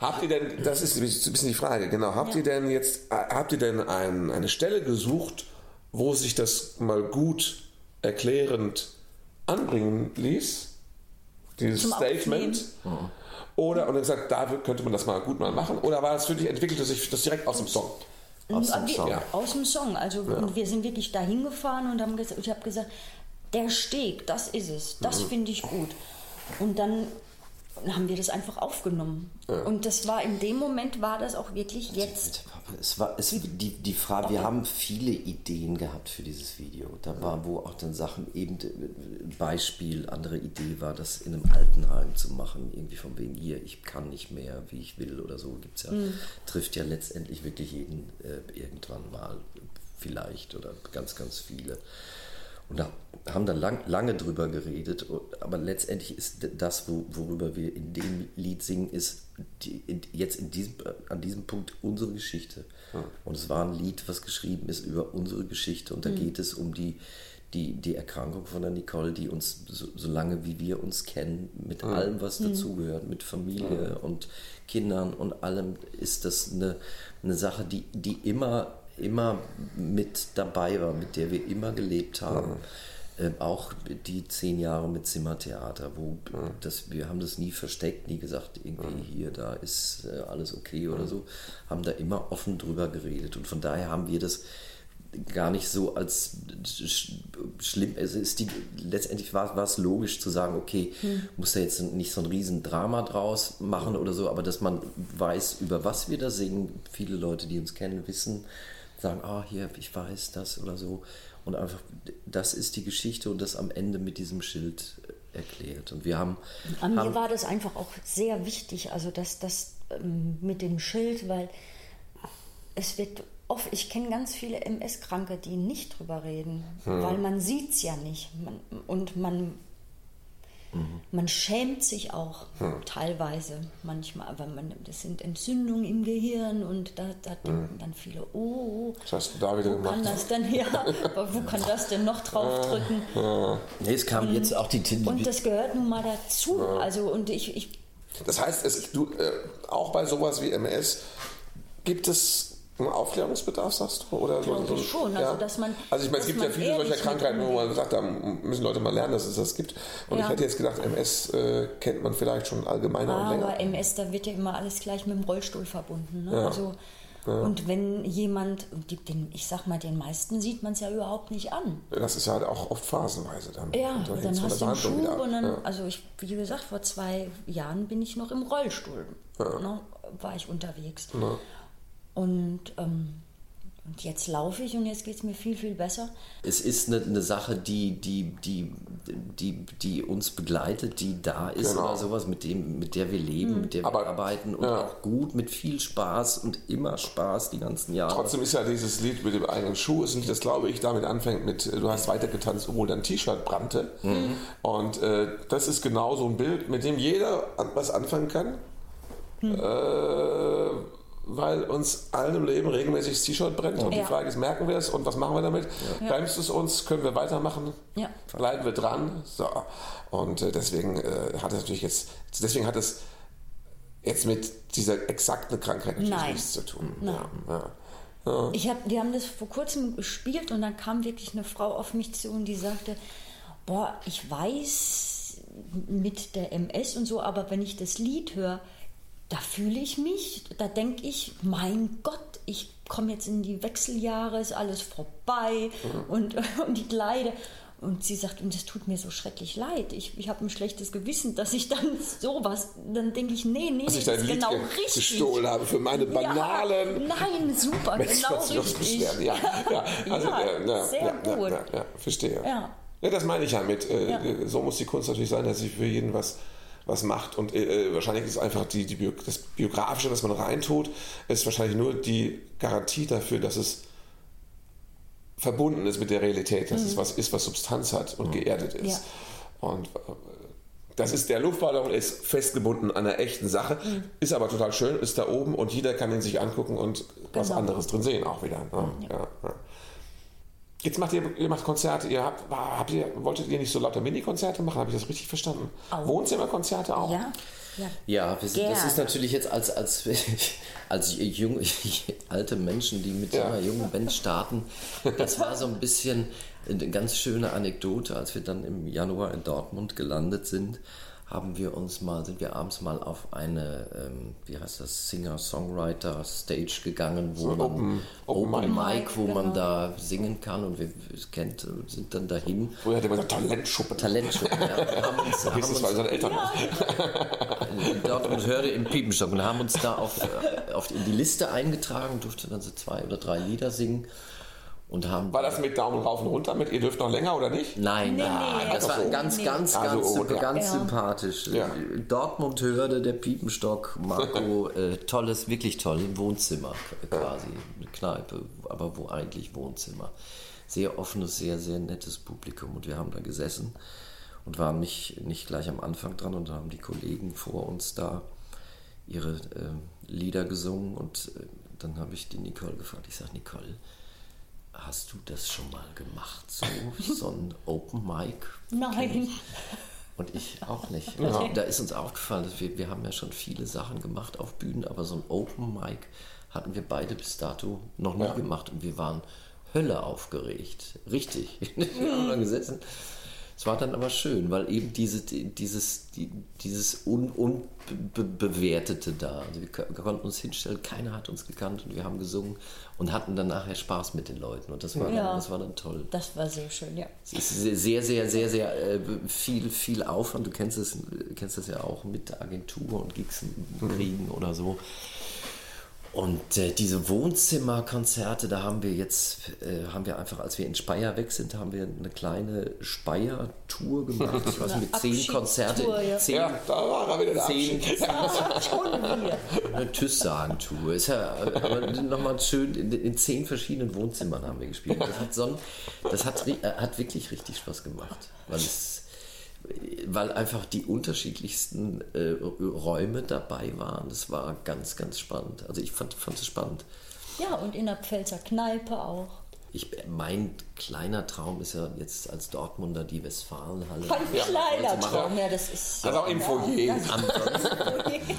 Habt ihr denn, das ist ein bisschen die Frage, genau, habt
Ja.
ihr denn jetzt, äh, habt ihr denn ein, eine Stelle gesucht, wo sich das mal gut erklärend anbringen ließ? Dieses
Zum
Statement? Oder, und dann gesagt, da könnte man das mal gut mal machen? Oder war das für dich, entwickelte sich das direkt aus dem Song?
Aus dem Song.
Ja.
Aus dem Song. Also und wir sind wirklich dahin gefahren und haben gesagt, ich habe gesagt, der Steg, das ist es, das
Mhm.
finde ich gut. Und dann haben wir das einfach aufgenommen. Und das war in dem Moment war das auch wirklich jetzt.
Es war, es, die, die Frage, wir haben viele Ideen gehabt für dieses Video. Da war, wo auch dann Sachen eben, Beispiel, andere Idee war, das in einem Altenheim zu machen. Irgendwie von wegen hier, ich kann nicht mehr, wie ich will oder so. Gibt's ja, trifft ja letztendlich wirklich jeden äh, irgendwann mal, vielleicht oder ganz, ganz viele. Und da haben dann lang, lange drüber geredet, aber letztendlich ist das, wo, worüber wir in dem Lied singen, ist die, in, jetzt in diesem, an diesem Punkt unsere Geschichte. Und es war ein Lied, was geschrieben ist über unsere Geschichte. Und da geht es um die, die, die Erkrankung von der Nicole, die uns, so, so lange wie wir uns kennen, mit allem, was dazugehört, mit Familie und Kindern und allem, ist das eine, eine Sache, die, die immer immer mit dabei war, mit der wir immer gelebt haben. Ähm, auch die zehn Jahre mit Zimmertheater, wo das, wir haben das nie versteckt, nie gesagt, irgendwie hier, da ist äh, alles okay oder so, haben da immer offen drüber geredet. Und von daher haben wir das gar nicht so als sch schlimm. Es ist die, letztendlich war, war es logisch zu sagen, okay, muss da jetzt nicht so ein riesen Drama draus machen oder so, aber dass man weiß, über was wir da singen. Viele Leute, die uns kennen, wissen, sagen, ah, hier, ich weiß das oder so. Und einfach, das ist die Geschichte und das am Ende mit diesem Schild äh, erklärt. Und wir haben.
An mir
haben
war das einfach auch sehr wichtig, also das, das ähm, mit dem Schild, weil es wird oft, ich kenne ganz viele MS-Kranke, die nicht drüber reden, weil man sieht es ja nicht. Man, und man, Man schämt sich auch teilweise manchmal, aber man, das sind Entzündungen im Gehirn und da, da denken dann viele, oh,
Was hast du da wieder
wo kann
gemacht?
das denn, ja, aber wo kann das denn noch draufdrücken?
Nee, es kam jetzt auch die Tin-
Und das gehört nun mal dazu. Also und ich, ich
Das heißt, es, du, äh, auch bei sowas wie MS gibt es Aufklärungsbedarf, sagst du? Oder
Glaube
so,
ich schon, also dass man-
also ich meine, es gibt ja viele solcher Krankheiten, wo man sagt, da müssen Leute mal lernen, dass es das gibt. Und ich
Ja.
hätte jetzt gedacht, MS äh, kennt man vielleicht schon allgemeiner und länger.
Aber MS, da wird ja immer alles gleich mit dem Rollstuhl verbunden. Ne?
Ja.
Also, Und wenn jemand, den, ich sag mal, den meisten sieht man es ja überhaupt nicht an.
Das ist ja halt auch oft phasenweise dann.
Ja,
Und
dann
von
hast du einen Schub
wieder
und dann,
Ja.
also ich, wie gesagt, vor zwei Jahren bin ich noch im Rollstuhl, ne, war ich unterwegs. Und, ähm, und jetzt laufe ich und jetzt geht es mir viel, viel besser.
Es ist eine, eine Sache, die, die, die, die, die uns begleitet, die da ist
Genau.
oder sowas, mit, dem, mit der wir leben, mit der wir
Aber-
arbeiten und
ja.
auch gut, mit viel Spaß und immer Spaß die ganzen Jahre.
Trotzdem ist ja dieses Lied mit dem eigenen Schuh, ist nicht das, glaube ich, damit anfängt mit, du hast weitergetanzt, obwohl dein T-Shirt brannte.
Mhm.
Und äh, das ist genau so ein Bild, mit dem jeder was anfangen kann.
Hm.
Äh, weil uns allen im Leben regelmäßig das T-Shirt brennt. Und die
Ja.
Frage ist, merken wir es und was machen wir damit? Bremst es uns? Können wir weitermachen?
Ja.
Bleiben wir dran? So. Und äh, deswegen äh, hat es natürlich jetzt, deswegen hat es jetzt mit dieser exakten Krankheit natürlich
Nein.
nichts zu tun.
Nein.
Ja, ja.
Ich hab, wir haben das vor kurzem gespielt und dann kam wirklich eine Frau auf mich zu und die sagte, boah, ich weiß mit der MS und so, aber wenn ich das Lied höre, da fühle ich mich, da denke ich, mein Gott, ich komme jetzt in die Wechseljahre, ist alles vorbei und, und ich leide. Und sie sagt, und das tut mir so schrecklich leid. Ich, ich habe ein schlechtes Gewissen, dass ich dann sowas, dann denke ich, nee, nee,
Dass
das ist genau
ge-
richtig.
gestohlen habe für meine banalen.
Ja, nein, super,
Mensch,
genau richtig.
Ja, ja, also,
Ja, sehr gut.
Ja, verstehe.
Ja.
Das meine ich ja mit. Äh, äh, So muss die Kunst natürlich sein, dass sie für jeden was, was macht. Und äh, wahrscheinlich ist einfach die, die Bio, das Biografische, was man reintut, ist wahrscheinlich nur die Garantie dafür, dass es verbunden ist mit der Realität, dass es was ist, was Substanz hat und geerdet ist.
Mhm. Ja.
Und äh, das ist der Luftballon ist festgebunden an einer echten Sache,
Mhm.
ist aber total schön, ist da oben und jeder kann ihn sich angucken und was
Genau.
anderes drin sehen auch wieder. Ne? Ja. Ja, Jetzt macht ihr, ihr macht Konzerte, ihr habt, habt ihr, wolltet ihr nicht so lauter Mini-Konzerte machen? Habe ich das richtig verstanden?
Auch.
Wohnzimmerkonzerte auch?
Ja, ja.
Ja, wir sind, das ist natürlich jetzt als, als, als junge, alte Menschen, die mit so
Ja.
einer jungen Band starten, das war so ein bisschen eine ganz schöne Anekdote, als wir dann im Januar in Dortmund gelandet sind, haben wir uns mal, sind wir abends mal auf eine, ähm, wie heißt das, Singer-Songwriter-Stage gegangen, wo
So
man
Open- Open
Open
Mic.
Wo man
Genau.
da singen kann und wir es kennt, sind dann dahin.
Früher hat immer gesagt, Talentschuppen.
Talentshow, ja, wir haben uns, haben uns
bei unseren Eltern.
dort und hörte im Piepenstock und haben uns da auf, äh, auf in die Liste eingetragen, durfte dann so zwei oder drei Lieder singen und haben.
War das mit Daumen rauf und runter mit, ihr dürft noch länger oder nicht?
Nein,
Nee,
nein,
nee,
das war
also-
ganz,
nee.
ganz,
Also,
ganz,
oh, ja.
ganz
Ja.
sympathisch.
Ja.
Dortmund hörte der Piepenstock, Marco, äh, tolles, wirklich toll, ein Wohnzimmer quasi, eine Kneipe, aber wo eigentlich Wohnzimmer. Sehr offenes, sehr, sehr nettes Publikum und wir haben da gesessen und waren nicht, nicht gleich am Anfang dran und da haben die Kollegen vor uns da ihre äh, Lieder gesungen und äh, dann habe ich die Nicole gefragt. Ich sage, Nicole, hast du das schon mal gemacht? So, so ein Open Mic?
Nein.
Und ich auch nicht. Also, da ist uns aufgefallen, dass wir, wir haben ja schon viele Sachen gemacht auf Bühnen, aber so ein Open Mic hatten wir beide bis dato noch nie
Ja.
gemacht und wir waren Hölle aufgeregt. Richtig. wir haben da gesessen. Es war dann aber schön, weil eben diese, dieses, die, dieses Un, Unbewertete da. Also wir ko- konnten uns hinstellen, keiner hat uns gekannt und wir haben gesungen und hatten dann nachher Spaß mit den Leuten. Und das war,
Ja.
dann, das war dann toll.
Das war sehr schön, ja.
Es ist sehr, sehr, sehr, sehr, äh, viel, viel Aufwand. Du kennst es, kennst das ja auch mit Agentur und Gigs kriegen oder so. Und äh, diese Wohnzimmerkonzerte, da haben wir jetzt, äh, haben wir einfach, als wir in Speyer weg sind, haben wir eine kleine Speyer-Tour gemacht. Ich weiß nicht, mit zehn Konzerte,
ja.
zehn,
Ja, da war er wieder der
zehn, eine Tüss-Sagen-Tour. Ist ja nochmal schön, in, in zehn verschiedenen Wohnzimmern haben wir gespielt. Das hat, so ein, das hat, ri- äh, hat wirklich richtig Spaß gemacht. Weil es, weil einfach die unterschiedlichsten äh, Räume dabei waren. Das war ganz, ganz spannend. Also ich fand, fand es spannend.
Ja, und in der Pfälzer Kneipe auch.
Ich, mein kleiner Traum ist ja jetzt als Dortmunder die Westfalenhalle.
Ein kleiner Traum, ja, das ist.
Also auch im Foyer.
das-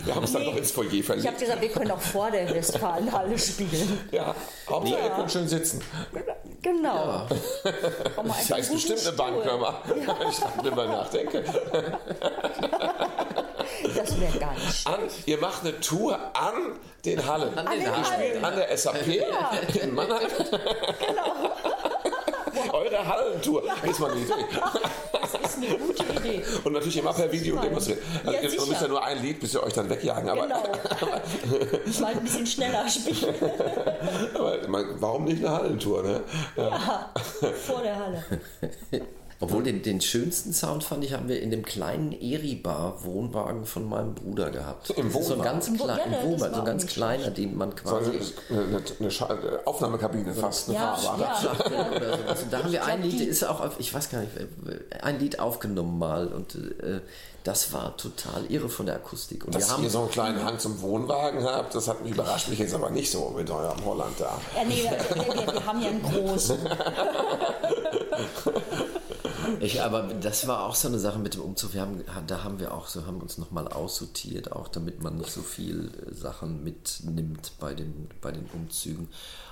Wir haben es dann noch ins Foyer
Ich
verlegt.
habe gesagt, wir können auch vor der Westfalenhalle spielen.
Ja, Hauptsache
Ja.
ihr könnt schön sitzen.
Genau. Mal,
Das heißt bestimmt eine Bank, hör mal. Wenn ich darüber nachdenke.
Das wäre gar nicht
An, ihr macht eine Tour an den Hallen.
An
den
den
Hallen.
Hallen.
An der SAP in Mannheim. Eure Hallentour. Ist mal eine Idee.
Das ist eine gute Idee.
Und natürlich immer per Video demonstrieren. Also
Ja,
ihr müsst ja nur ein Lied, bis ihr euch dann wegjagen. Aber,
Genau. Ich mal ein bisschen schneller spielen.
aber warum nicht eine Hallentour? Ne? Ja.
Vor der Halle.
Obwohl den, den schönsten Sound fand ich, haben wir in dem kleinen Eri-Bar-Wohnwagen von meinem Bruder gehabt.
Im
ist so ein
Wohnwagen?
ganz
Im
kleiner,
ja,
Wohnwagen, so ein ganz kleiner, den man quasi
eine, eine, eine äh, Aufnahmekabine fast. Eine
Ja,
fahrbare.
ja.
oder sowas. Und da haben wir ein Lied, ist auch, auf- ich weiß gar nicht, ein Lied aufgenommen mal und äh, das war total irre von der Akustik. Und
Dass
wir haben
ihr so einen kleinen Hang zum Wohnwagen habt, das hat mich überrascht mich jetzt aber nicht so mit eurem Holland da.
Ja, nee, wir, wir, wir haben ja einen großen.
Ich, aber das war auch so eine Sache mit dem Umzug. Wir haben, da haben wir auch so, haben uns nochmal aussortiert, auch damit man nicht so viel äh, Sachen mitnimmt bei den, bei den Umzügen.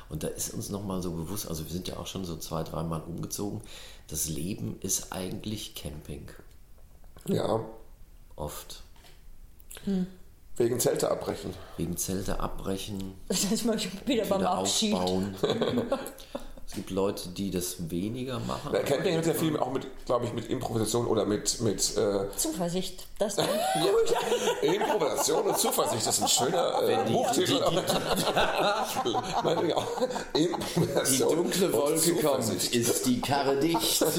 Und da ist uns nochmal so bewusst, also wir sind ja auch schon so zwei, dreimal umgezogen. Das Leben ist eigentlich Camping.
Ja,
Oft.
wegen Zelte abbrechen.
Wegen Zelte abbrechen,
Das ist mal wieder beim
wieder
Abschied.
aufbauen. es gibt Leute, die das weniger machen.
Der Camping hat ja viel auch mit, glaube ich, mit Improvisation oder mit, mit äh,
Zuversicht. Das dann.
Improvisation und Zuversicht. Das ist ein schöner äh, Buchtitel.
Die
Improvisation
dunkle Wolke kommt, ist die Karre dicht.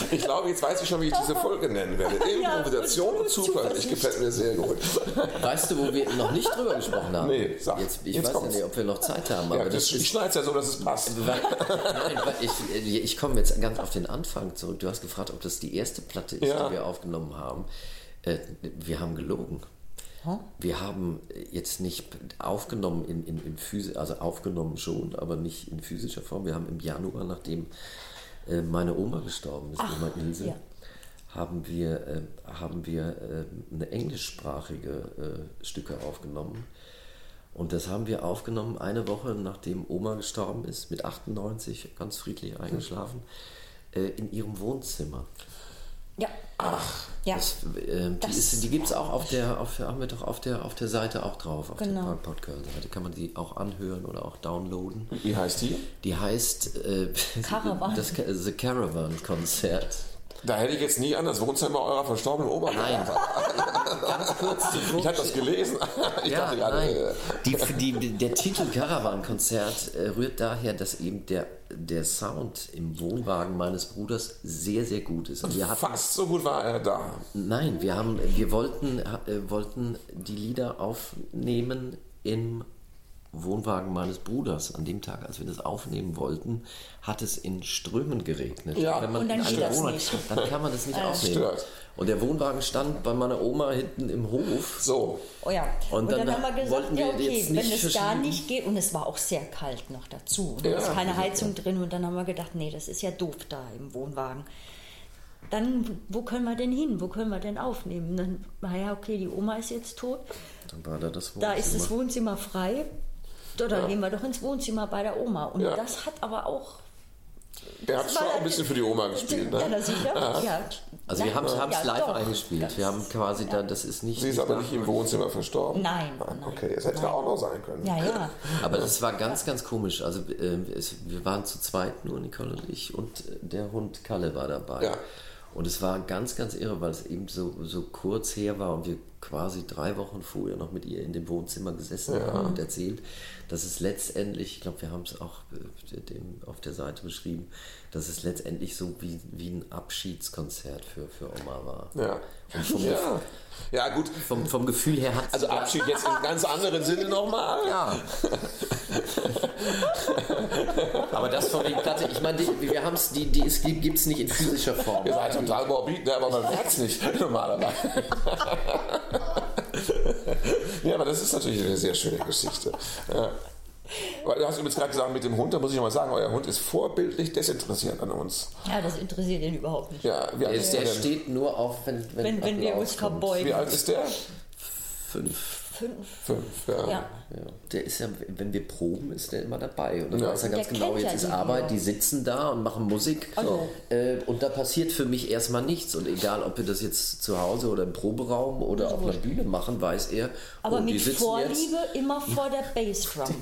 Ich glaube, jetzt weiß ich schon, wie ich diese Folge nennen werde. Improvisation
und
und Zuversicht. Gefällt mir sehr gut.
Weißt du, wo wir noch nicht drüber gesprochen haben?
Nee, sag.
Jetzt, ich
Jetzt
weiß ja
kommt's.
nicht, ob wir noch Zeit haben,
Ja,
aber
das,
das
ich
ist.
schneide es ja so, dass es passt.
Weil, nein, weil ich, ich komme jetzt ganz auf den Anfang zurück. Du hast gefragt, ob das die erste Platte ist,
Ja.
die wir aufgenommen haben. Äh, wir haben gelogen. Wir haben jetzt nicht aufgenommen in, in, in Physi also aufgenommen schon, aber nicht in physischer Form. Wir haben im Januar, nachdem äh, meine Oma gestorben ist, Oma Ilse,
ja.
haben wir, äh, haben wir äh, eine englischsprachige äh, Stücke aufgenommen. Und das haben wir aufgenommen eine Woche nachdem Oma gestorben ist, mit 98, ganz friedlich eingeschlafen, äh, in ihrem Wohnzimmer.
Ja. Ach. Ja.
Das, äh, die
Das-
ist, die gibt es auch auf der, auf, haben wir doch auf der, auf der Seite auch drauf, auf
Genau.
der Podcast-Seite kann man die auch anhören oder auch downloaden.
Wie heißt die?
Die heißt äh,
Caravan.
das The Caravan Konzert.
Da hätte ich jetzt nie an das Wohnzimmer eurer verstorbenen Oma
Nein, ganz kurz zuvor.
Ich habe das gelesen. Ich
Ja,
dachte gerade,
nein.
äh,
Die, die, der Titel Caravan-Konzert äh, rührt daher, dass eben der, der Sound im Wohnwagen meines Bruders sehr, sehr gut ist. Und wir hatten,
fast so gut war er da.
nein, wir, haben, wir wollten, äh, wollten die Lieder aufnehmen im Wohnwagen meines Bruders. An dem Tag, als wir das aufnehmen wollten, hat es in Strömen geregnet.
Ja,
Wenn man
und dann das
Wohnwagen-
nicht.
Dann kann man das nicht aufnehmen.
stört.
Und der Wohnwagen stand bei meiner Oma hinten im Hof.
So.
Oh ja.
Und
Und, dann,
dann
haben wir gesagt,
wollten wir
ja okay,
jetzt
wenn es da nicht geht, und es war auch sehr kalt noch dazu, und da
Ja.
ist keine Heizung drin, und dann haben wir gedacht, nee, das ist ja doof da im Wohnwagen. Dann, wo können wir denn hin? Wo können wir denn aufnehmen? Dann, naja, okay, die Oma ist jetzt tot,
Dann war da das
da ist das
Wohnzimmer.
Wohnzimmer frei. So, dann gehen wir doch ins Wohnzimmer bei der Oma. Und
Ja.
das hat aber auch.
Der hat schon auch ein bisschen für die Oma gespielt,
Ja,
ne?
na sicher. Ja.
Also wir haben es
Ja,
live
doch.
eingespielt. Wir haben quasi da, das ist nicht.
Sie ist aber nicht im Wohnzimmer verstorben.
Nein,
Ah,
nein.
Okay, es hätte auch noch sein können.
Ja, ja.
Aber das war ganz, ganz komisch. Also äh, es, wir waren zu zweit, nur Nicole und ich, und äh, der Hund Kalle war dabei.
Ja.
Und es war ganz, ganz irre, weil es eben so, so kurz her war und wir quasi drei Wochen vorher noch mit ihr in dem Wohnzimmer gesessen haben und erzählt, dass es letztendlich, ich glaube, wir haben es auch äh, auf der Seite beschrieben, dass es letztendlich so wie, wie ein Abschiedskonzert für, für Oma war.
Ja. Ja. ja, gut.
vom, vom Gefühl her hat
Also Abschied jetzt im ganz anderen Sinne nochmal.
Ja. Aber das von wegen Platte, ich meine, wir haben es, die, die, es gibt es nicht in physischer Form.
Ihr seid total morbid, ne? aber man merkt es nicht normalerweise. ja, aber das ist natürlich eine sehr schöne Geschichte. Ja. Weil du hast übrigens gerade gesagt, mit dem Hund, da muss ich mal sagen, euer Hund ist vorbildlich desinteressiert an uns.
Ja, das interessiert ihn überhaupt nicht.
Ja, wie alt
Der,
ist
der
der
steht nur auf, wenn, wenn,
Wenn, wenn wir uns
kommt.
verbeugen.
Wie alt ist der?
Fünf.
Fünf.
Fünf, ja.
Ja.
Der ist ja, wenn wir proben, ist der immer dabei. Und dann
Ja.
weiß er ganz
Der
genau, jetzt
ja
ist
die
Arbeit, die sitzen da und machen Musik.
Also.
Äh, und da passiert für mich erstmal nichts. Und egal, ob wir das jetzt zu Hause oder im Proberaum oder auf einer Bühne machen, weiß er.
Aber
oh, die
mit
sitzen
Vorliebe immer vor der Bassdrum.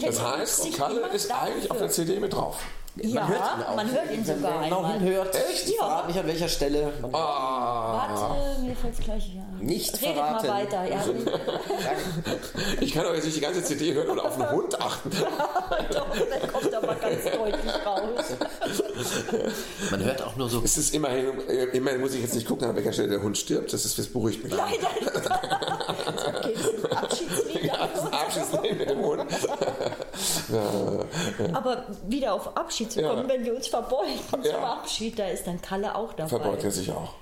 Das heißt, Kalle ist eigentlich auf der. CD mit drauf.
Ja, man hört ihn sogar
Wenn man genau
einmal.
hinhört,
Echt?
ich
Ja.
verrate nicht an welcher Stelle. Man
Warte, mir fällt gleich hier ein.
Nicht
Redet
verraten.
mal weiter. Ja,
Ich kann doch jetzt nicht die ganze CD hören oder auf den Hund achten.
doch, der kommt aber ganz deutlich raus.
Man hört auch nur so.
Es ist immerhin, immerhin muss ich jetzt nicht gucken, an welcher Stelle der Hund stirbt. Das, ist, das beruhigt mich.
Leider. Okay, das ist ein Abschiedslied.
Ja, das ist ein Abschiedslied mit dem Hund.
Aber wieder auf Abschied zu kommen,
Ja.
wenn wir uns verbeugen zum
Ja.
Abschied, da ist dann Kalle auch dabei.
Verbeugt er sich auch.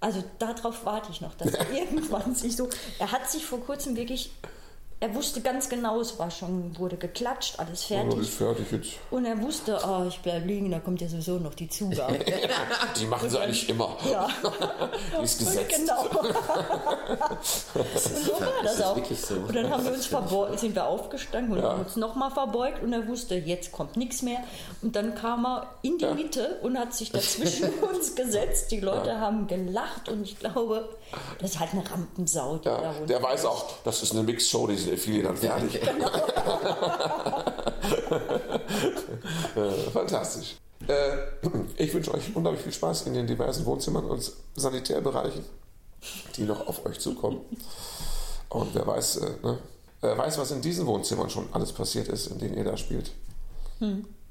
Also darauf warte ich noch, dass er irgendwann sich so. Er hat sich vor kurzem wirklich. Er wusste ganz genau, es war schon, wurde geklatscht, alles fertig.
ist fertig jetzt.
Und er wusste, oh, ich bleib liegen, da kommt ja sowieso noch die Zugabe.
Die machen sie eigentlich immer.
ja,
Die ist gesetzt.
genau. Und so war das
ist
auch.
wirklich so.
Und dann haben wir uns verbeugt, sind wir aufgestanden und
Ja.
haben uns nochmal verbeugt und er wusste, jetzt kommt nichts mehr. Und dann kam er in die
Ja.
Mitte und hat sich dazwischen uns gesetzt. Die Leute haben gelacht und ich glaube, das ist halt eine Rampensau, die
Ja, der weiß auch, das ist eine Mixshow, die sind viele dann fertig. Äh, Fantastisch. Äh, ich wünsche euch unglaublich viel Spaß in den diversen Wohnzimmern und Sanitärbereichen, die noch auf euch zukommen. Und wer weiß, äh, ne, wer weiß, was in diesen Wohnzimmern schon alles passiert ist, in denen ihr da spielt.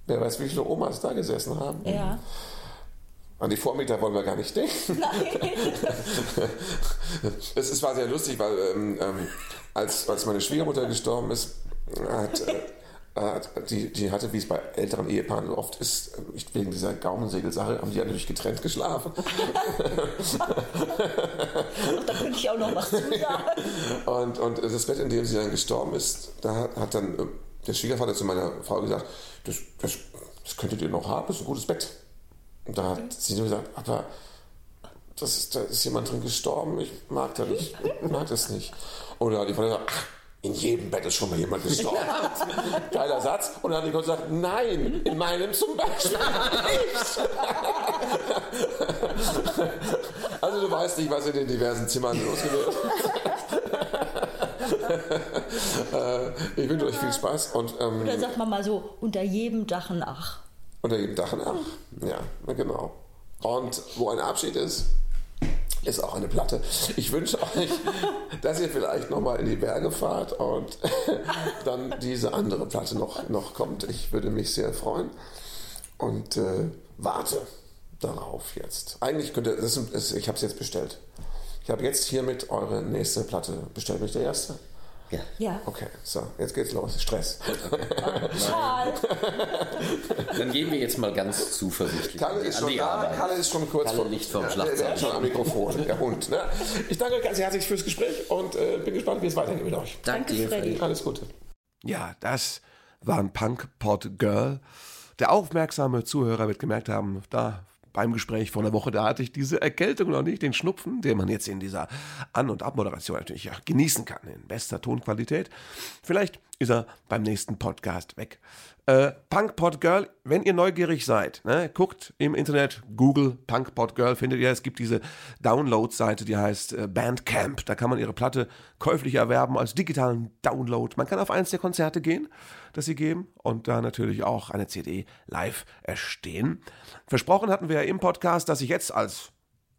Wer weiß, wie viele Omas da gesessen haben.
Ja.
An die Vormieter wollen wir gar nicht denken. es, es war sehr lustig, weil ähm, ähm, als, als meine Schwiegermutter gestorben ist, hat, äh, die, die hatte, wie es bei älteren Ehepaaren oft ist, nicht wegen dieser Gaumensegelsache, haben die ja natürlich getrennt geschlafen.
Da könnte ich auch noch was zu sagen.
Und, und das Bett, in dem sie dann gestorben ist, da hat, hat dann äh, der Schwiegervater zu meiner Frau gesagt, das, das, das könntet ihr noch haben, das ist ein gutes Bett. Und da hat sie nur gesagt, aber das ist, da ist jemand drin gestorben, ich mag das nicht, ich mag das nicht. Hat die Frau gesagt, ach, in jedem Bett ist schon mal jemand gestorben. Geiler Satz. Und dann hat die Frau gesagt, nein, in meinem zum Beispiel nicht. Also du weißt nicht, was in den diversen Zimmern los ist. Äh, ich wünsche euch viel Spaß und ähm,
Oder sagt man mal so, unter jedem Dach ein Ach.
Unter jedem Dach ein Ach. Ja, na genau. Und wo ein Abschied ist, ist auch eine Platte. Ich wünsche euch, dass ihr vielleicht nochmal in die Berge fahrt und dann diese andere Platte noch, noch kommt. Ich würde mich sehr freuen und äh, warte darauf jetzt. Eigentlich könnte, das ist, ich habe es jetzt bestellt. Ich habe jetzt hiermit eure nächste Platte bestellt. Bin ich der Erste?
Ja.
Ja.
Okay, so, jetzt geht's los. Stress.
Schal.
Dann gehen wir jetzt mal ganz zuversichtlich
Kalle ist
an
schon
die
da,
Arbeit.
Kalle ist schon kurz
Kalle
vor
nicht vom
Ja,
Schlagzeug.
Der, der ist schon am Mikrofon, der Hund. Ne? Ich danke euch ganz herzlich fürs Gespräch und äh, bin gespannt, wie es weitergeht mit euch.
Danke,
Danke, Freddy.
Alles Gute.
Ja, das war ein Punk Pot Girl. Der aufmerksame Zuhörer wird gemerkt haben, da beim Gespräch vor einer Woche, da hatte ich diese Erkältung noch nicht, den Schnupfen, den man jetzt in dieser An- und Abmoderation natürlich ja genießen kann, in bester Tonqualität. Vielleicht ist er beim nächsten Podcast weg. Äh, Punk Girl, wenn ihr neugierig seid, ne, guckt im Internet, Google Punk Pot Girl, findet ihr, es gibt diese Download-Seite, die heißt äh, Bandcamp. Da kann man ihre Platte käuflich erwerben als digitalen Download. Man kann auf eins der Konzerte gehen, das sie geben und da natürlich auch eine CD live erstehen. Versprochen hatten wir ja im Podcast, dass ich jetzt als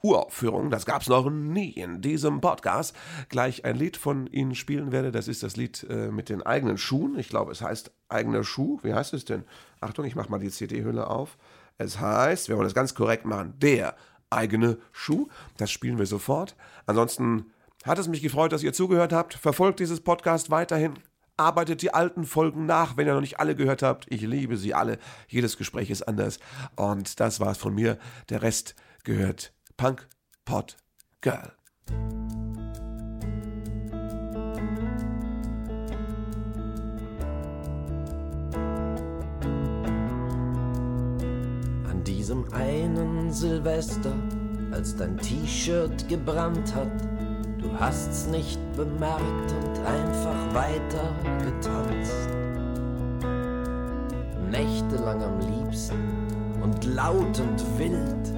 Uraufführung, das gab's noch nie in diesem Podcast, gleich ein Lied von Ihnen spielen werde. Das ist das Lied äh, mit den eigenen Schuhen. Ich glaube, es heißt eigener Schuh. Wie heißt es denn? Achtung, ich mache mal die CD-Hülle auf. Es heißt, wir wollen das ganz korrekt machen, der eigene Schuh. Das spielen wir sofort. Ansonsten hat es mich gefreut, dass ihr zugehört habt. Verfolgt dieses Podcast weiterhin.
Arbeitet die alten Folgen nach, wenn ihr noch nicht alle gehört habt. Ich liebe sie alle. Jedes Gespräch ist anders. Und das war's von mir. Der Rest gehört Punk Pot Girl.
An diesem einen Silvester, als dein T-Shirt gebrannt hat, du hast's nicht bemerkt und einfach weiter getanzt. Nächtelang am liebsten und laut und wild.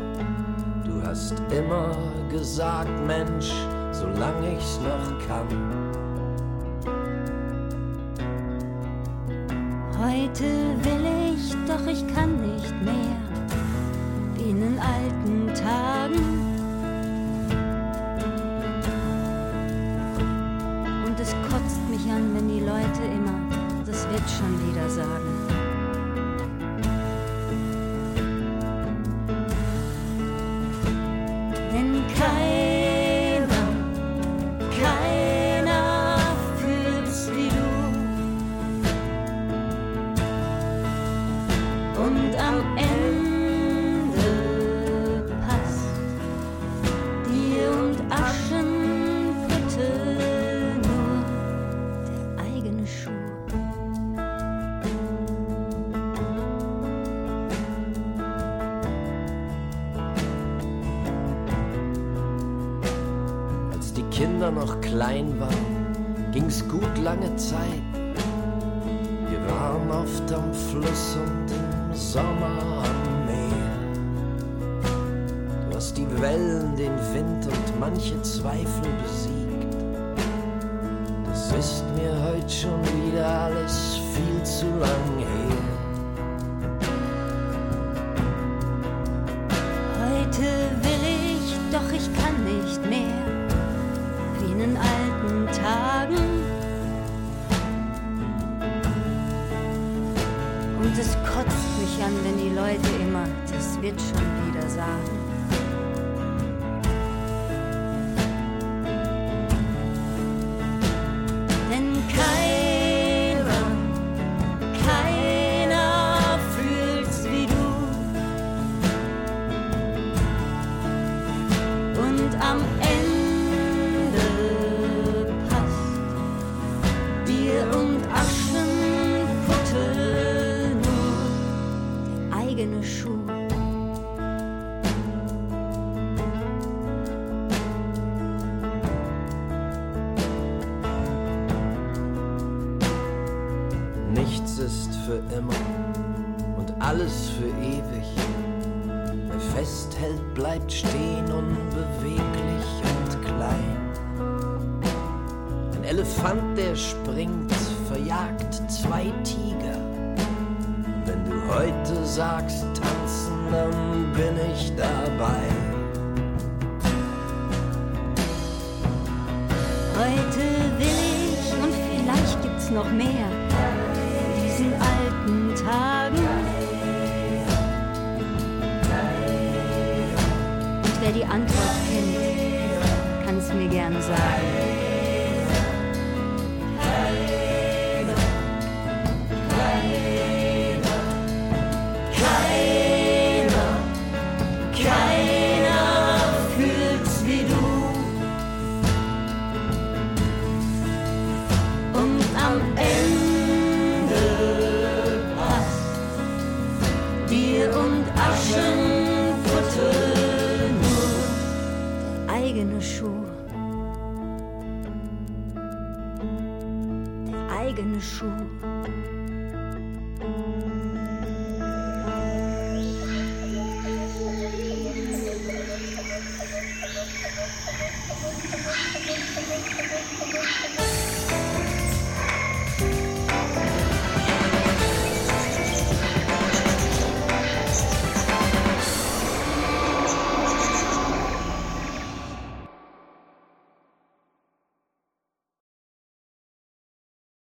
Du hast immer gesagt, Mensch, solange ich's noch kann. Kinder noch klein waren, ging's gut lange Zeit. Wir waren oft am Fluss und im Sommer am Meer. Du hast die Wellen, den Wind und manche Zweifel besiegt. Das ist mir heute schon wieder alles viel zu lang Ein Elefant, der springt, verjagt zwei Tiger. Wenn du heute sagst, tanzen, dann bin ich dabei.
Heute will ich und vielleicht gibt's noch mehr diesen alten Tagen. Und wer die Antwort kennt, kann's mir gern sagen.